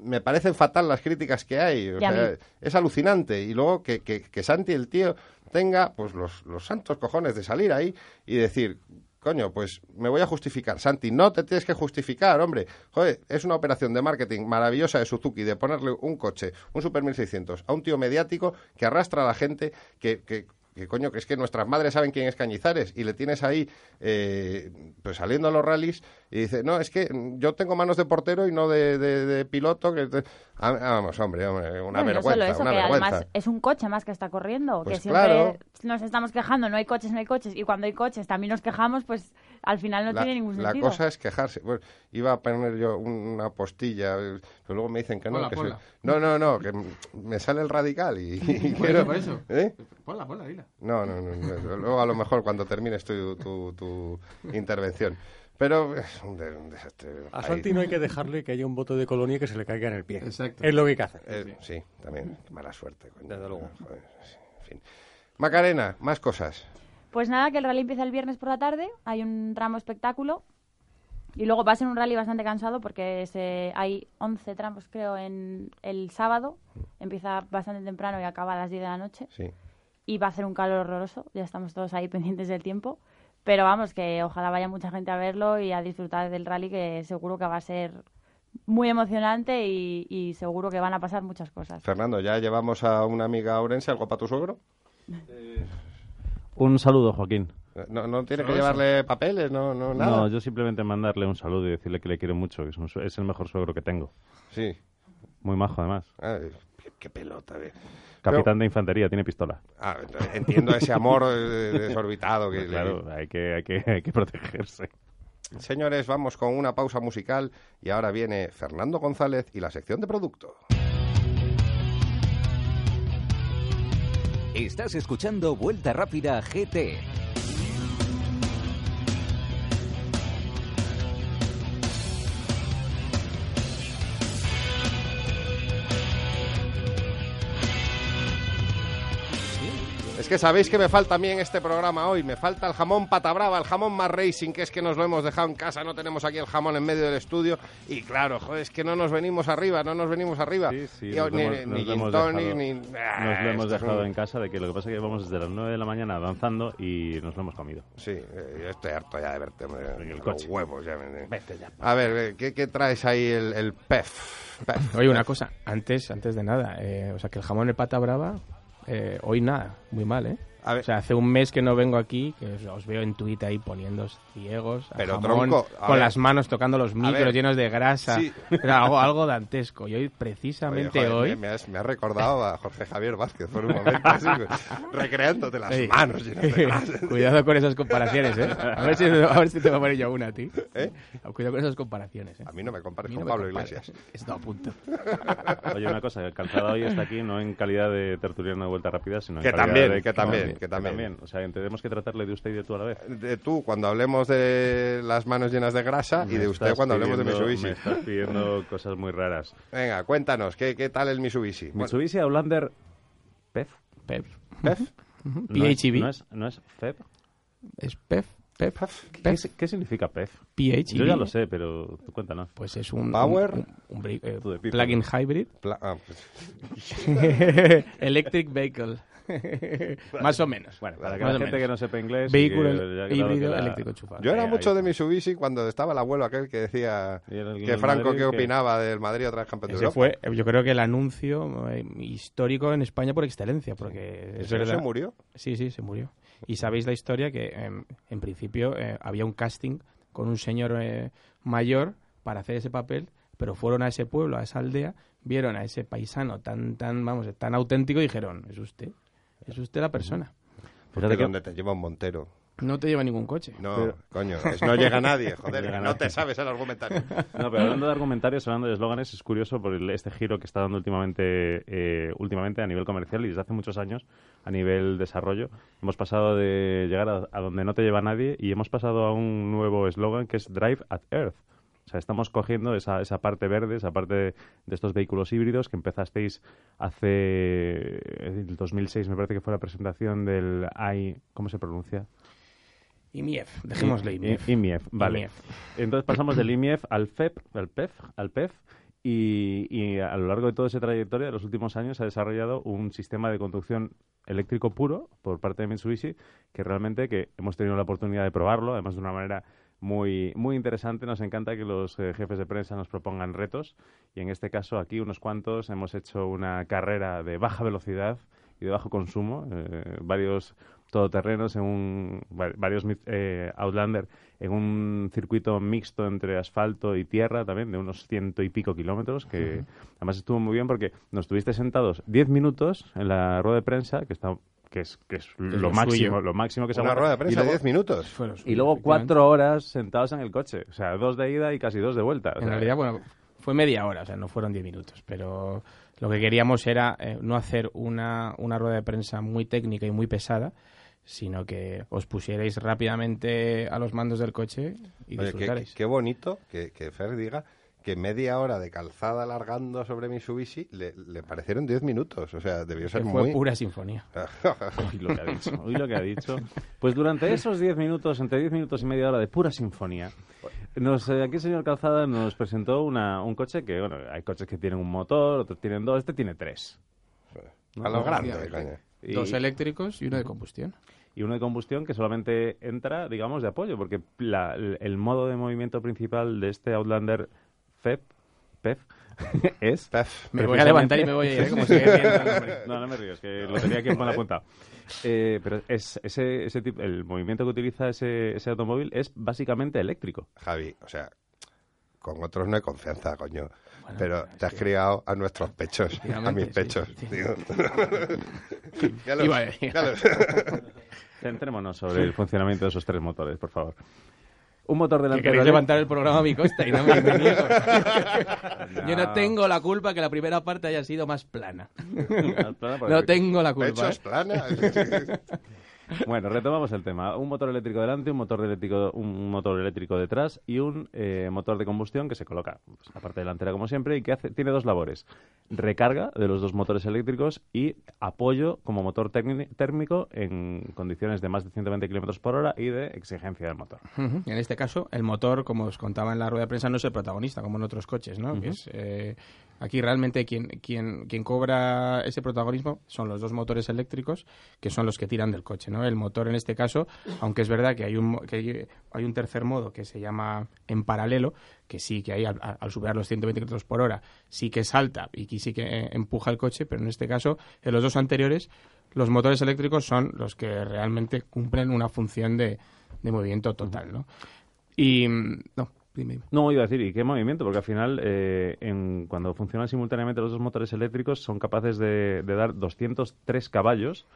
me parecen fatal las críticas que hay. O sea, es alucinante. Y luego que, que, que Santi, el tío, tenga pues los, los santos cojones de salir ahí y decir, coño, pues me voy a justificar. Santi, no te tienes que justificar, hombre. Joder, es una operación de marketing maravillosa de Suzuki de ponerle un coche, un Super 1600, a un tío mediático que arrastra a la gente, que, que, que coño, que es que nuestras madres saben quién es Cañizares y le tienes ahí eh, pues saliendo a los rallies y dice, no, es que yo tengo manos de portero y no de, de- de piloto. Que te-". Ah, Vamos, hombre, hombre, una Bueno, no vergüenza, solo eso, una que vergüenza. además es un coche más que está corriendo. Pues que siempre claro. nos estamos quejando, no hay coches, no hay coches. Y cuando hay coches también nos quejamos, pues al final no la, tiene ningún la sentido. cosa es quejarse. Bueno, iba a poner yo un- una postilla, pero luego me dicen que no. Ponla, que soy- ponla. No, no, no, que me sale el radical y, y Por quiero- eso, por eso. ¿Eh? Ponla, ponla, dila. No, no, no, no, Luego a lo mejor cuando termines tu, tu, tu intervención. Pero es un, de- un desastre. A Ahí. Santi no hay que dejarle que haya un bote de colonia y que se le caiga en el pie. Exacto. Es lo que hay que hacer. Eh, sí, también. Mala suerte. coño. Desde luego. Joder, sí, en fin. Macarena, más cosas. Pues nada, que el rally empieza el viernes por la tarde, hay un tramo espectáculo y luego va a ser un rally bastante cansado porque se, hay 11 tramos creo en el sábado, empieza bastante temprano y acaba a las 10 de la noche Sí. y va a hacer un calor horroroso, ya estamos todos ahí pendientes del tiempo, pero vamos, que ojalá vaya mucha gente a verlo y a disfrutar del rally que seguro que va a ser muy emocionante y, y seguro que van a pasar muchas cosas. Fernando, ¿ya llevamos a una amiga orense algo para tu suegro? Un saludo, Joaquín. Eh, No, no tiene que llevarle papeles, no, no, nada. No, yo simplemente mandarle un saludo y decirle que le quiero mucho, que es, un sue- es el mejor suegro que tengo. Sí. Muy majo, además. Ay, qué, qué pelota. de- Capitán de infantería, tiene pistola. Ah, entiendo ese amor eh, desorbitado que le- Claro, hay que, hay que, hay que protegerse. Señores, vamos con una pausa musical y ahora viene Fernando González y la sección de producto. Estás escuchando Vuelta Rápida GT. Es que sabéis que me falta a mí en este programa hoy. Me falta el jamón pata brava, el jamón más racing, que es que nos lo hemos dejado en casa, no tenemos aquí el jamón en medio del estudio. Y claro, joder, es que no nos venimos arriba, no nos venimos arriba. Sí, sí, Y- nos ni, hemos- ni nos lo gin hemos tonic, dejado- ni... Nos Ah, lo hemos dejado un- en casa, de que lo que pasa es que vamos desde las 9 de la mañana avanzando y nos lo hemos comido. Sí, eh, yo estoy harto ya de verte, En el los coche. huevos. Ya me- Vete ya. A ver, eh, ¿qué, qué traes ahí el, el PEF? PEF. Oye, una cosa, antes, antes de nada, eh, o sea, que el jamón de pata brava, eh, hoy nada, muy mal, ¿eh? A ver. O sea, hace un mes que no vengo aquí, que os, veo en Twitter ahí poniéndos ciegos, a Pero, jamón, tronco, a con ver. las manos tocando los micros llenos de grasa, Sí. Algo, algo dantesco. Y hoy, Oye, precisamente joder, hoy... Me, has, me has recordado a Jorge Javier Vázquez por un momento, así, recreándote las Sí. manos llenas de grasa. Cuidado con esas comparaciones, ¿eh? A ver si, a ver si te va a poner yo una a ti. ¿Eh? Cuidado con esas comparaciones, ¿eh? A mí no me compares con no me Pablo compares. Iglesias. Esto a punto. Oye, una cosa, el calzado hoy está aquí no en calidad de tertuliano de vuelta rápida, sino en Que calidad también, de- que también, que también. O sea, tenemos que tratarle de usted y de tú a la vez. De tú, cuando hablemos de las manos llenas de grasa, y Me de usted cuando hablemos de pidiendo- Mitsubishi. Me estás pidiendo cosas muy raras. Venga, cuéntanos, ¿qué, qué tal el Mitsubishi? Bueno, Mitsubishi Outlander PEF. ¿Pef? No es- PHEV. No es, no es FEP. Es PEF. PEF. ¿Qué, si- qué significa PEF? PHEV. Yo ya lo sé, pero tú cuéntanos. Pues es un, Power. un, un bri- eh, plug-in hybrid. Pla- ah, pues, Electric vehicle. Más o menos. Bueno, para que Más la o gente menos. que no sepa inglés... y Vehículo que- híbrido la- eléctrico enchufado. yo era Ahí, mucho ahí de. Mitsubishi cuando estaba el abuelo aquel que decía el- que Franco qué que- opinaba del Madrid otra vez campeón de Europa. fue, yo creo que el anuncio eh, histórico en España por excelencia, porque es ¿Ese no verdad. se murió? Sí, sí, se murió. Y sabéis la historia que em, en principio eh, había un casting con un señor eh, mayor para hacer ese papel, pero fueron a ese pueblo, a esa aldea, vieron a ese paisano tan, tan, vamos, tan auténtico y dijeron, es usted, es usted la persona. Porque Fíjate que- donde te lleva un Montero. No te lleva ningún coche. No, Pero- coño, es no llega nadie, joder, llega que nadie. no te sabes el argumentario. No, pero hablando de argumentarios, hablando de eslóganes, es curioso por el- este giro que está dando últimamente, eh, últimamente a nivel comercial y desde hace muchos años a nivel desarrollo. Hemos pasado de llegar a, a donde no te lleva nadie y hemos pasado a un nuevo eslogan que es Drive at Earth. O sea, estamos cogiendo esa, esa parte verde, esa parte de, de estos vehículos híbridos que empezasteis hace el 2006, me parece que fue la presentación del I, ¿cómo se pronuncia? IMIEF, dejémosle IMIEF. IMIEF, vale. IMIEF. Entonces pasamos del IMIEF al FEP, al PEF, al PEF, y, y a lo largo de toda esa trayectoria, de los últimos años, se ha desarrollado un sistema de conducción eléctrico puro por parte de Mitsubishi, que realmente que hemos tenido la oportunidad de probarlo, además de una manera muy, muy interesante. Nos encanta que los eh, jefes de prensa nos propongan retos, y en este caso aquí unos cuantos hemos hecho una carrera de baja velocidad y de bajo consumo, eh, varios todoterrenos en un va- varios eh, Outlander en un circuito mixto entre asfalto y tierra también de unos ciento y pico kilómetros que además estuvo muy bien porque nos estuviste sentados 10 minutos en la rueda de prensa que está que es que es lo, lo máximo suyo. lo máximo que se Una rueda de prensa y de luego, 10 minutos. Suyo, y luego cuatro horas sentados en el coche. O sea dos de ida y casi dos de vuelta. O En sea, realidad, bueno, fue media hora, o sea, no fueron diez minutos, pero lo que queríamos era eh, no hacer una, una rueda de prensa muy técnica y muy pesada, sino que os pusierais rápidamente a los mandos del coche y Oye, qué, qué bonito que, que Fer diga que media hora de calzada alargando sobre Mitsubishi le, le parecieron 10 minutos. O sea, debió ser Que fue muy... pura sinfonía. Uy, lo que ha dicho, uy, lo que ha dicho. Pues durante esos 10 minutos, entre 10 minutos y media hora de pura sinfonía, nos, eh, aquí el señor Calzada nos presentó una, un coche que, bueno, hay coches que tienen un motor, otros tienen dos, este tiene tres. A lo grande. Y, Dos eléctricos y uno de combustión. y uno de combustión que solamente entra, digamos, de apoyo, porque la- el, el modo de movimiento principal de este Outlander FEP, PEF, es... Pef. Me voy a levantar y me voy a ir, ¿eh? como. No, no me río, es que lo tenía aquí mal apuntado. Eh, pero es, ese, ese tipo, el movimiento que utiliza ese, ese automóvil es básicamente eléctrico. Javi, o sea, con otros no hay confianza, coño. Pero te has criado a nuestros pechos, a mis sí, pechos. sí. Ya los- ya los- Centrémonos sobre el funcionamiento de esos tres motores, por favor. Un motor Que delantero... queréis levantar el programa a mi costa y no me, me niego. Yo no No. tengo la culpa que la primera parte haya sido más plana. Plana por No tengo la culpa. ¿eh? plana. Bueno, retomamos el tema. Un motor eléctrico delante, un motor eléctrico, un motor eléctrico detrás y un eh, motor de combustión que se coloca pues, la parte delantera como siempre y que hace, tiene dos labores. Recarga de los dos motores eléctricos y apoyo como motor térmico en condiciones de más de 120 kilómetros por hora y de exigencia del motor. En este caso, el motor, como os contaba en la rueda de prensa, no es el protagonista, como en otros coches, ¿no? Que es, eh, aquí realmente quien, quien, quien cobra ese protagonismo son los dos motores eléctricos, que son los que tiran del coche, ¿no? El motor en este caso, aunque es verdad que hay un, que hay, un tercer modo que se llama en paralelo, que sí que ahí al, superar los 120 km por hora sí que salta y sí que eh, empuja el coche, pero en este caso, en los dos anteriores, los motores eléctricos son los que realmente cumplen una función de, de movimiento total, ¿no? Y... No. No, iba a decir, ¿y qué movimiento? Porque al final, eh, en, cuando funcionan simultáneamente los dos motores eléctricos, son capaces de, de dar 203 caballos.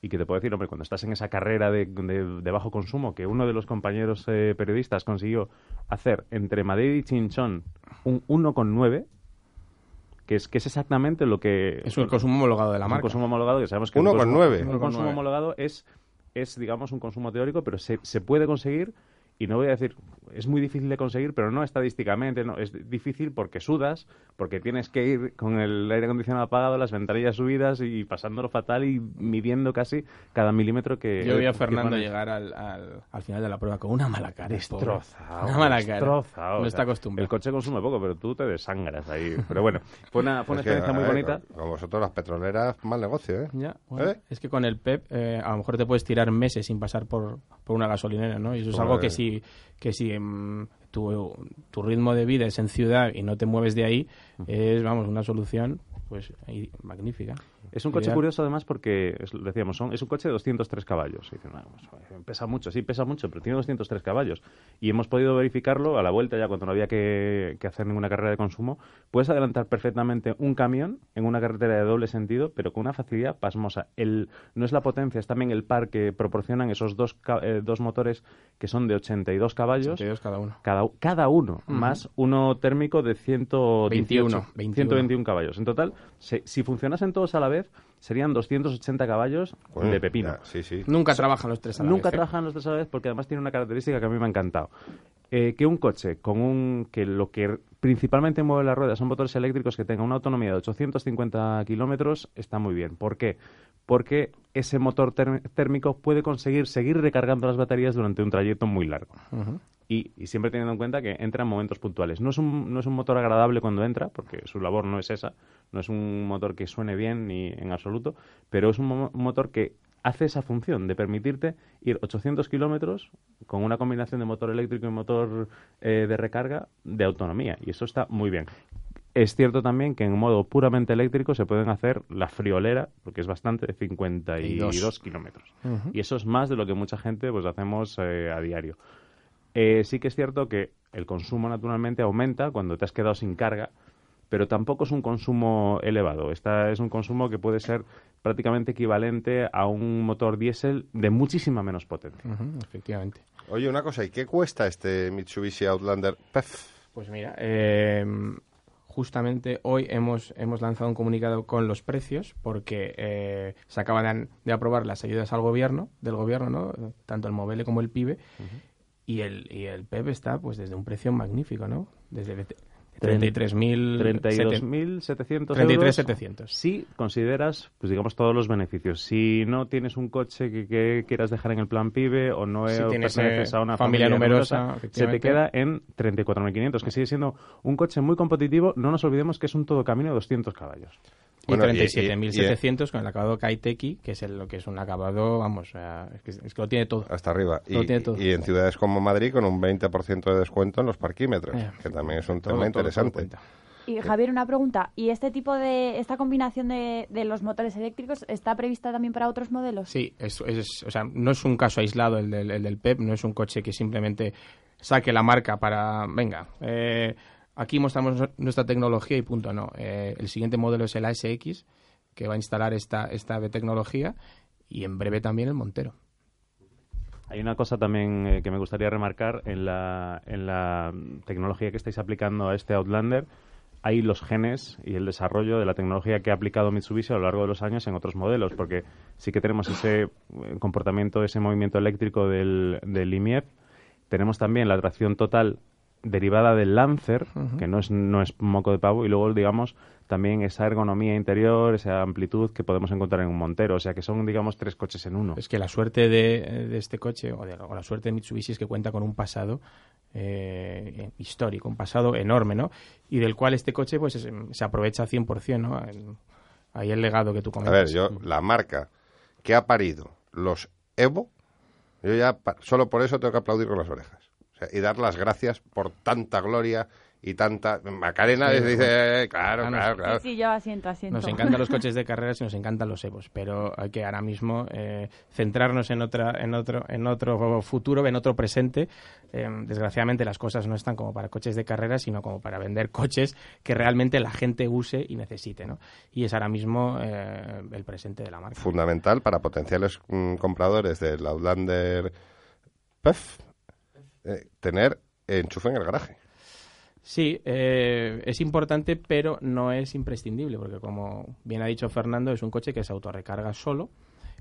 Y que te puedo decir, hombre, cuando estás en esa carrera de, de- de bajo consumo, que uno de los compañeros eh, periodistas consiguió hacer entre Madrid y Chinchón un 1,9, que es, que es exactamente lo que... Es un consumo homologado de la es un marca. consumo homologado, que sabemos que 1,9. un consumo, un 1,9. consumo homologado es, es, digamos, un consumo teórico, pero se, se puede conseguir, y no voy a decir, es muy difícil de conseguir, pero no estadísticamente, no, es difícil porque sudas, porque tienes que ir con el aire acondicionado apagado, las ventanillas subidas y pasándolo fatal y midiendo casi cada milímetro que... Yo vi a Fernando llegar al, al, al final de la prueba con una mala cara. pobre. Destrozado. Una mala cara. destrozado, No o está acostumbrado. El coche consume poco, pero tú te desangras ahí. Pero bueno, fue una, fue una que, experiencia muy ver, bonita. Con, vosotros las petroleras, mal negocio, ¿eh? Ya, bueno, ¿Eh? Es que con el PEP eh, a lo mejor te puedes tirar meses sin pasar por, por una gasolinera, ¿no? Y eso es algo que si, que si em, tu, tu ritmo de vida es en ciudad y no te mueves de ahí, es, vamos, una solución pues magnífica. Es un coche Ideal. curioso además porque, es- decíamos, son, es un coche de 203 caballos. Y dicen, "Ah, pues, pesa mucho, sí, pesa mucho, pero tiene 203 caballos. Y hemos podido verificarlo a la vuelta ya cuando no había que, que hacer ninguna carrera de consumo. Puedes adelantar perfectamente un camión en una carretera de doble sentido, pero con una facilidad pasmosa. El, no es la potencia, es también el par que proporcionan esos dos, eh, dos motores que son de 82 caballos. 82 cada uno. Cada, cada uno, más uno térmico de 118, 21, 21. 121 caballos. En total, se- si funcionasen todos a la vez, serían 280 caballos de pepino. ya, sí, sí. Nunca trabajan los tres a la Nunca vez, ¿eh? trabajan los tres a la vez porque además tiene una característica que a mí me ha encantado. Eh, que un coche con un que lo que principalmente mueve las ruedas son motores eléctricos que tengan una autonomía de 850 kilómetros está muy bien. ¿Por qué? Porque ese motor térmico puede conseguir seguir recargando las baterías durante un trayecto muy largo. Y, y siempre teniendo en cuenta que entra en momentos puntuales. No es, un, no es un motor agradable cuando entra, porque su labor no es esa, no es un motor que suene bien ni en absoluto, pero es un mo- motor que hace esa función de permitirte ir 800 kilómetros con una combinación de motor eléctrico y motor eh, de recarga de autonomía. Y eso está muy bien. Es cierto también que en modo puramente eléctrico se pueden hacer la friolera, porque es bastante, de 52 kilómetros. Y eso es más de lo que mucha gente pues hacemos eh, a diario. Eh, sí que es cierto que el consumo naturalmente aumenta cuando te has quedado sin carga, pero tampoco es un consumo elevado. Esta es un consumo que puede ser prácticamente equivalente a un motor diésel de muchísima menos potencia. Efectivamente. Oye, una cosa, ¿y qué cuesta este Mitsubishi Outlander PEF? Pues mira, eh, justamente hoy hemos, hemos lanzado un comunicado con los precios porque eh, se acaban de, de aprobar las ayudas al gobierno, del gobierno, ¿no? Tanto el Movele como el PIBE. Y el, y el PEP está pues desde un precio magnífico, ¿no? Desde de- de 33.000... 32.700 euros. 33.700. Si consideras, pues digamos, todos los beneficios. Si no tienes un coche que, que quieras dejar en el plan PIBE o no Si eh, perteneces eh, a una familia familia, numerosa, se te queda en 34.500, que sigue siendo un coche muy competitivo. No nos olvidemos que es un todo camino de 200 caballos. Y Bueno, y- y- 37.700 con el acabado Kaiteki, que es el- lo que es un acabado, vamos, sea, es, que, es que lo tiene todo. Hasta arriba. Y, Lo tiene todo. y en ciudades como Madrid con un 20% de descuento en los parquímetros, Eh, que también es un Todo, tema todo, interesante. Y Javier, una pregunta. ¿Y este tipo de, esta combinación de, de los motores eléctricos está prevista también para otros modelos? Sí, es, es- o sea, no es un caso aislado el del, el del PEP, no es un coche que simplemente saque la marca para, venga, eh, aquí mostramos nuestra tecnología y punto, no. Eh, el siguiente modelo es el ASX, que va a instalar esta, esta tecnología, y en breve también el Montero. Hay una cosa también eh, que me gustaría remarcar en la, en la tecnología que estáis aplicando a este Outlander. Hay los genes y el desarrollo de la tecnología que ha aplicado Mitsubishi a lo largo de los años en otros modelos, porque sí que tenemos ese eh, comportamiento, ese movimiento eléctrico del, del IMIEF. Tenemos también la tracción total derivada del Lancer, que no es, no es moco de pavo, y luego, digamos, también esa ergonomía interior, esa amplitud que podemos encontrar en un Montero. O sea, que son, digamos, tres coches en uno. Es que la suerte de, de este coche, o, de- o la suerte de Mitsubishi, es que cuenta con un pasado eh, histórico, un pasado enorme, ¿no? Y del cual este coche pues es- se aprovecha 100%, ¿no? El- ahí el legado que tú A comentas. ver, yo, la marca que ha parido los Evo, yo ya solo por eso tengo que aplaudir con las orejas. O sea, y dar las gracias por tanta gloria y tanta... Macarena Sí, dice, eh, claro, Ah, claro, claro. Sí, sí, yo asiento, asiento. Nos encantan los coches de carreras y nos encantan los Evos, pero hay que ahora mismo eh, centrarnos en otra, en otro, en otro futuro, en otro presente. Eh, desgraciadamente las cosas no están como para coches de carreras, sino como para vender coches que realmente la gente use y necesite, ¿no? Y es ahora mismo eh, el presente de la marca. Fundamental para potenciales mm, compradores del Outlander PEF eh, tener enchufe en el garaje. Sí, eh, es importante, pero no es imprescindible, porque como bien ha dicho Fernando, es un coche que se autorrecarga solo,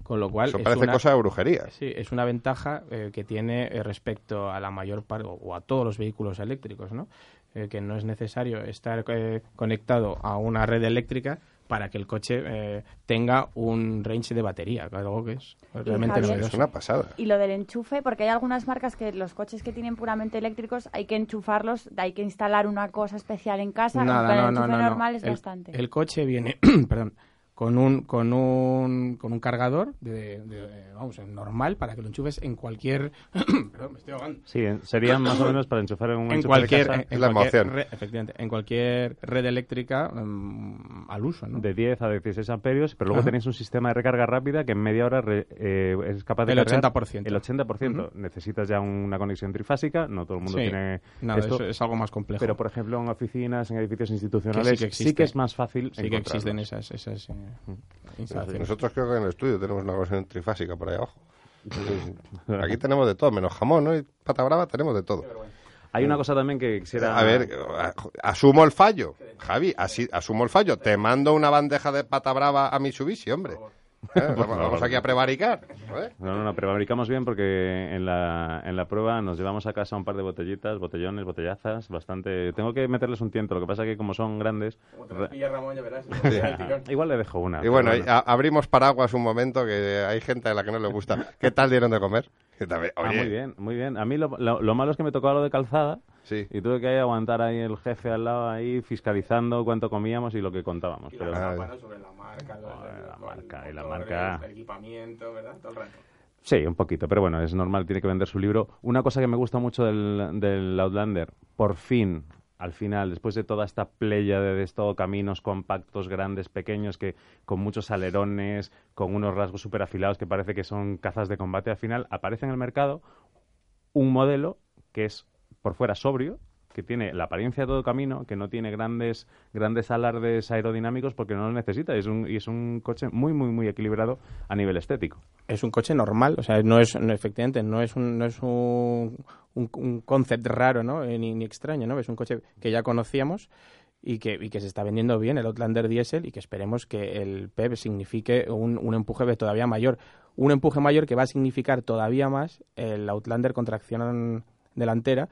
con lo cual Eso es parece una- cosa de brujería. Sí, es una ventaja eh, que tiene eh, respecto a la mayor parte o a todos los vehículos eléctricos, ¿no? Eh, que no es necesario estar eh, conectado a una red eléctrica para que el coche eh, tenga un range de batería, algo que es realmente Javier? novedoso. Es una pasada. Y lo del enchufe, porque hay algunas marcas que los coches que tienen puramente eléctricos hay que enchufarlos, hay que instalar una cosa especial en casa. Nada, el enchufe no, no. normal es el, bastante. el coche viene, perdón, con un con un con un cargador de, de- vamos normal para que lo enchufes en cualquier perdón me estoy ahogando Sí, serían más o menos para enchufar en un en enchufe de cualquier casa en, en la cualquier emoción. red- efectivamente en cualquier red eléctrica mm, al uso ¿no? de 10 a 16 amperios, pero luego Ajá. tenéis un sistema de recarga rápida que en media hora re- eh, es capaz de El cargar 80%. El 80%. Necesitas ya una conexión trifásica, no todo el mundo Sí. tiene Nada, esto. eso es algo más complejo Pero, por ejemplo, en oficinas, en edificios institucionales, que sí, existe. es más fácil sí que existen esas esas eh, instalaciones Nosotros creo que en el estudio tenemos una versión trifásica por ahí abajo. Aquí tenemos de todo, menos jamón, ¿no? Y pata brava tenemos de todo. Hay una cosa también que quisiera... A ver, asumo el fallo. Javi, así, asumo el fallo. Te mando una bandeja de pata brava a Mitsubishi, hombre. Eh, vamos, vamos aquí a prevaricar. ¿eh? No, no, no, prevaricamos bien porque en la, en la prueba nos llevamos a casa un par de botellitas, botellones, botellazas, bastante... Tengo que meterles un tiento, lo que pasa que como son grandes... re- Igual le dejo una. Y bueno, a- abrimos paraguas un momento que hay gente a la que no le gusta. ¿Qué tal dieron de comer? Ah, muy bien, muy bien. A mí lo, lo- lo malo es que me tocó lo de calzada Sí. y tuve que ahí aguantar ahí el jefe al lado ahí fiscalizando cuánto comíamos y lo que contábamos. Pero, Ah, sobre la marca, la marca y la marca. el equipamiento, ¿verdad? Todo el rato. Sí, un poquito, pero bueno, es normal, tiene que vender su libro. Una cosa que me gusta mucho del, del Outlander, por fin, al final, después de toda esta playa de, de esto, caminos compactos, grandes, pequeños, que con muchos alerones, con unos rasgos súper afilados que parece que son cazas de combate, al final aparece en el mercado un modelo que es por fuera sobrio, que tiene la apariencia de todo camino, que no tiene grandes grandes alardes aerodinámicos porque no lo necesita. Es un, y es un coche muy, muy, muy equilibrado a nivel estético. es un coche normal, o sea, no es, no, efectivamente, no es un, no es un, un, concept raro, ¿no? Eh, ni, extraño, ¿no? Es un coche que ya conocíamos y que, y que se está vendiendo bien, el Outlander Diesel, y que esperemos que el PEP signifique un, un empuje todavía mayor. Un empuje mayor que va a significar todavía más el Outlander con tracción delantera,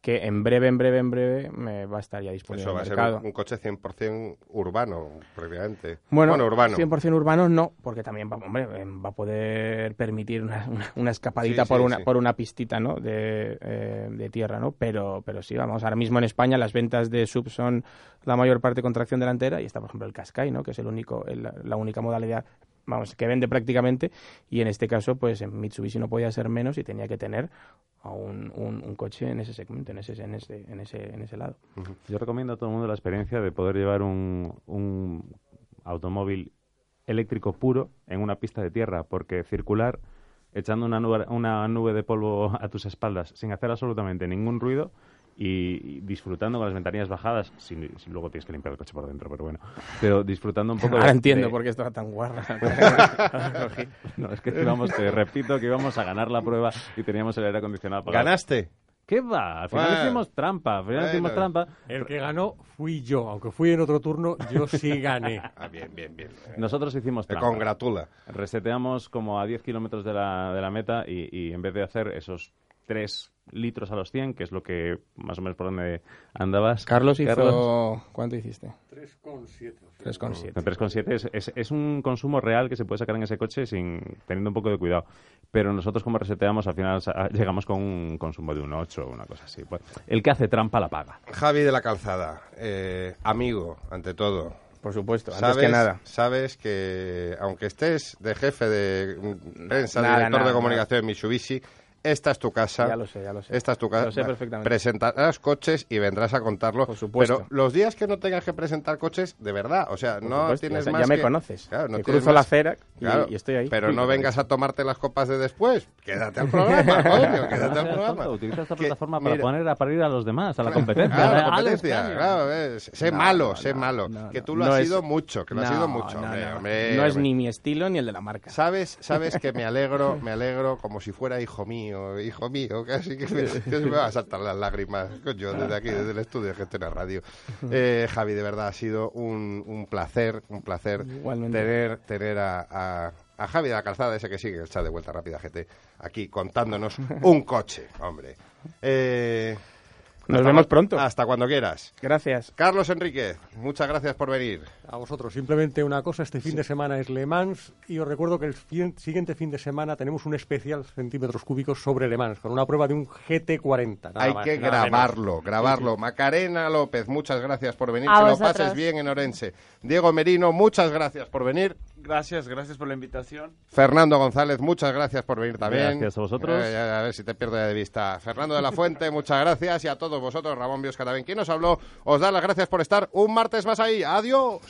que en breve, en breve, en breve me va a estar ya disponible Eso en va a el ser mercado. un, un coche 100% urbano, prácticamente. Bueno, urbano. 100% urbano no, porque también va, hombre, eh, va a poder permitir una, una, una escapadita Sí, por sí, una sí. por una pistita, ¿no? De, eh, de tierra, ¿no? Pero pero sí, vamos, ahora mismo en España las ventas de sub son la mayor parte con tracción delantera y está, por ejemplo, el Qashqai, ¿no? Que es el único el- la única modalidad vamos, que vende prácticamente y en este caso pues en Mitsubishi no podía ser menos y tenía que tener a un, un, coche en ese segmento, en ese en ese en ese en ese lado. Yo recomiendo a todo el mundo la experiencia de poder llevar un, un automóvil eléctrico puro en una pista de tierra, porque circular echando una nube, una nube de polvo a tus espaldas sin hacer absolutamente ningún ruido y, disfrutando con las ventanillas bajadas, si, si luego tienes que limpiar el coche por dentro, pero bueno, pero disfrutando un poco Ahora de- entiendo de- por qué estaba tan guarra. No, es que íbamos, te repito que íbamos a ganar la prueba y teníamos el aire acondicionado apagado. ¿Ganaste? ¿Qué va? Al final Bueno. hicimos trampa, al final Bueno. hicimos trampa. El que ganó fui yo, aunque fui en otro turno, yo sí gané. Ah, bien, bien, bien. Nosotros hicimos Te trampa. congratula. Reseteamos como a 10 kilómetros de la, de la meta y, y en vez de hacer esos 3 litros a los 100, que es lo que más o menos por donde andabas. Carlos hizo Carlos, ¿cuánto hiciste? 3,7. 3,7. con 3,7 es, es, es un consumo real que se puede sacar en ese coche sin teniendo un poco de cuidado. Pero nosotros como reseteamos al final llegamos con un consumo de un 8 o una cosa así. Pues, el que hace trampa la paga. Javi de la Calzada, eh, amigo, ante todo. Por supuesto, antes Sabes, que nada. sabes que aunque estés de jefe de mm, prensa, Nada, director nada, de comunicación de Mitsubishi, esta es tu casa. Ya lo sé, ya lo sé. Esta es tu casa. Lo sé perfectamente. Presentarás coches y vendrás a contarlo. Por supuesto. Pero los días que no tengas que presentar coches, de verdad, o sea, Por no supuesto, tienes ya, más ya me que- conoces. Claro, no cruzo la acera y, Claro, y estoy ahí. Pero Sí, no vengas a tomarte las copas de después. Quédate al programa, coño, quédate No al programa. tonto, utiliza esta Que, plataforma para mira, poner a parir a los demás, a la competencia. Claro, la competencia, claro, sé No, malo, no, sé no, malo. no, que tú lo has sido mucho, que lo has sido mucho, no, es ni mi estilo ni el de la marca. ¿Sabes, sabes que me alegro, me alegro como si fuera hijo mío, hijo mío, casi que, me, que se me van a saltar las lágrimas, coño, desde aquí, desde el estudio de Gente la Radio. Eh, Javi, de verdad, ha sido un, un placer, un placer Igualmente. tener, tener a, a- a Javi de la Calzada, ese que sigue el chat de Vuelta Rápida GT, aquí contándonos un coche, hombre. Eh, Nos Hasta vemos pronto. Hasta cuando quieras. Gracias. Carlos Enríquez, muchas gracias por venir. A vosotros, simplemente una cosa, este fin de semana es Le Mans y os recuerdo que el siguiente fin de semana tenemos un especial centímetros cúbicos sobre Le Mans, con una prueba de un GT40. nada Hay más, que nada menos. grabarlo, grabarlo. Macarena López, muchas gracias por venir. A que lo pases bien en Orense. Diego Merino, muchas gracias por venir. Gracias, gracias por la invitación. Fernando González, muchas gracias por venir también. Gracias a vosotros. Eh, a ver si te pierdo de vista. Fernando de la Fuente, muchas gracias. Y a vosotros, Ramón Biosca también, quien nos habló, os da las gracias por estar un martes más ahí. Adiós.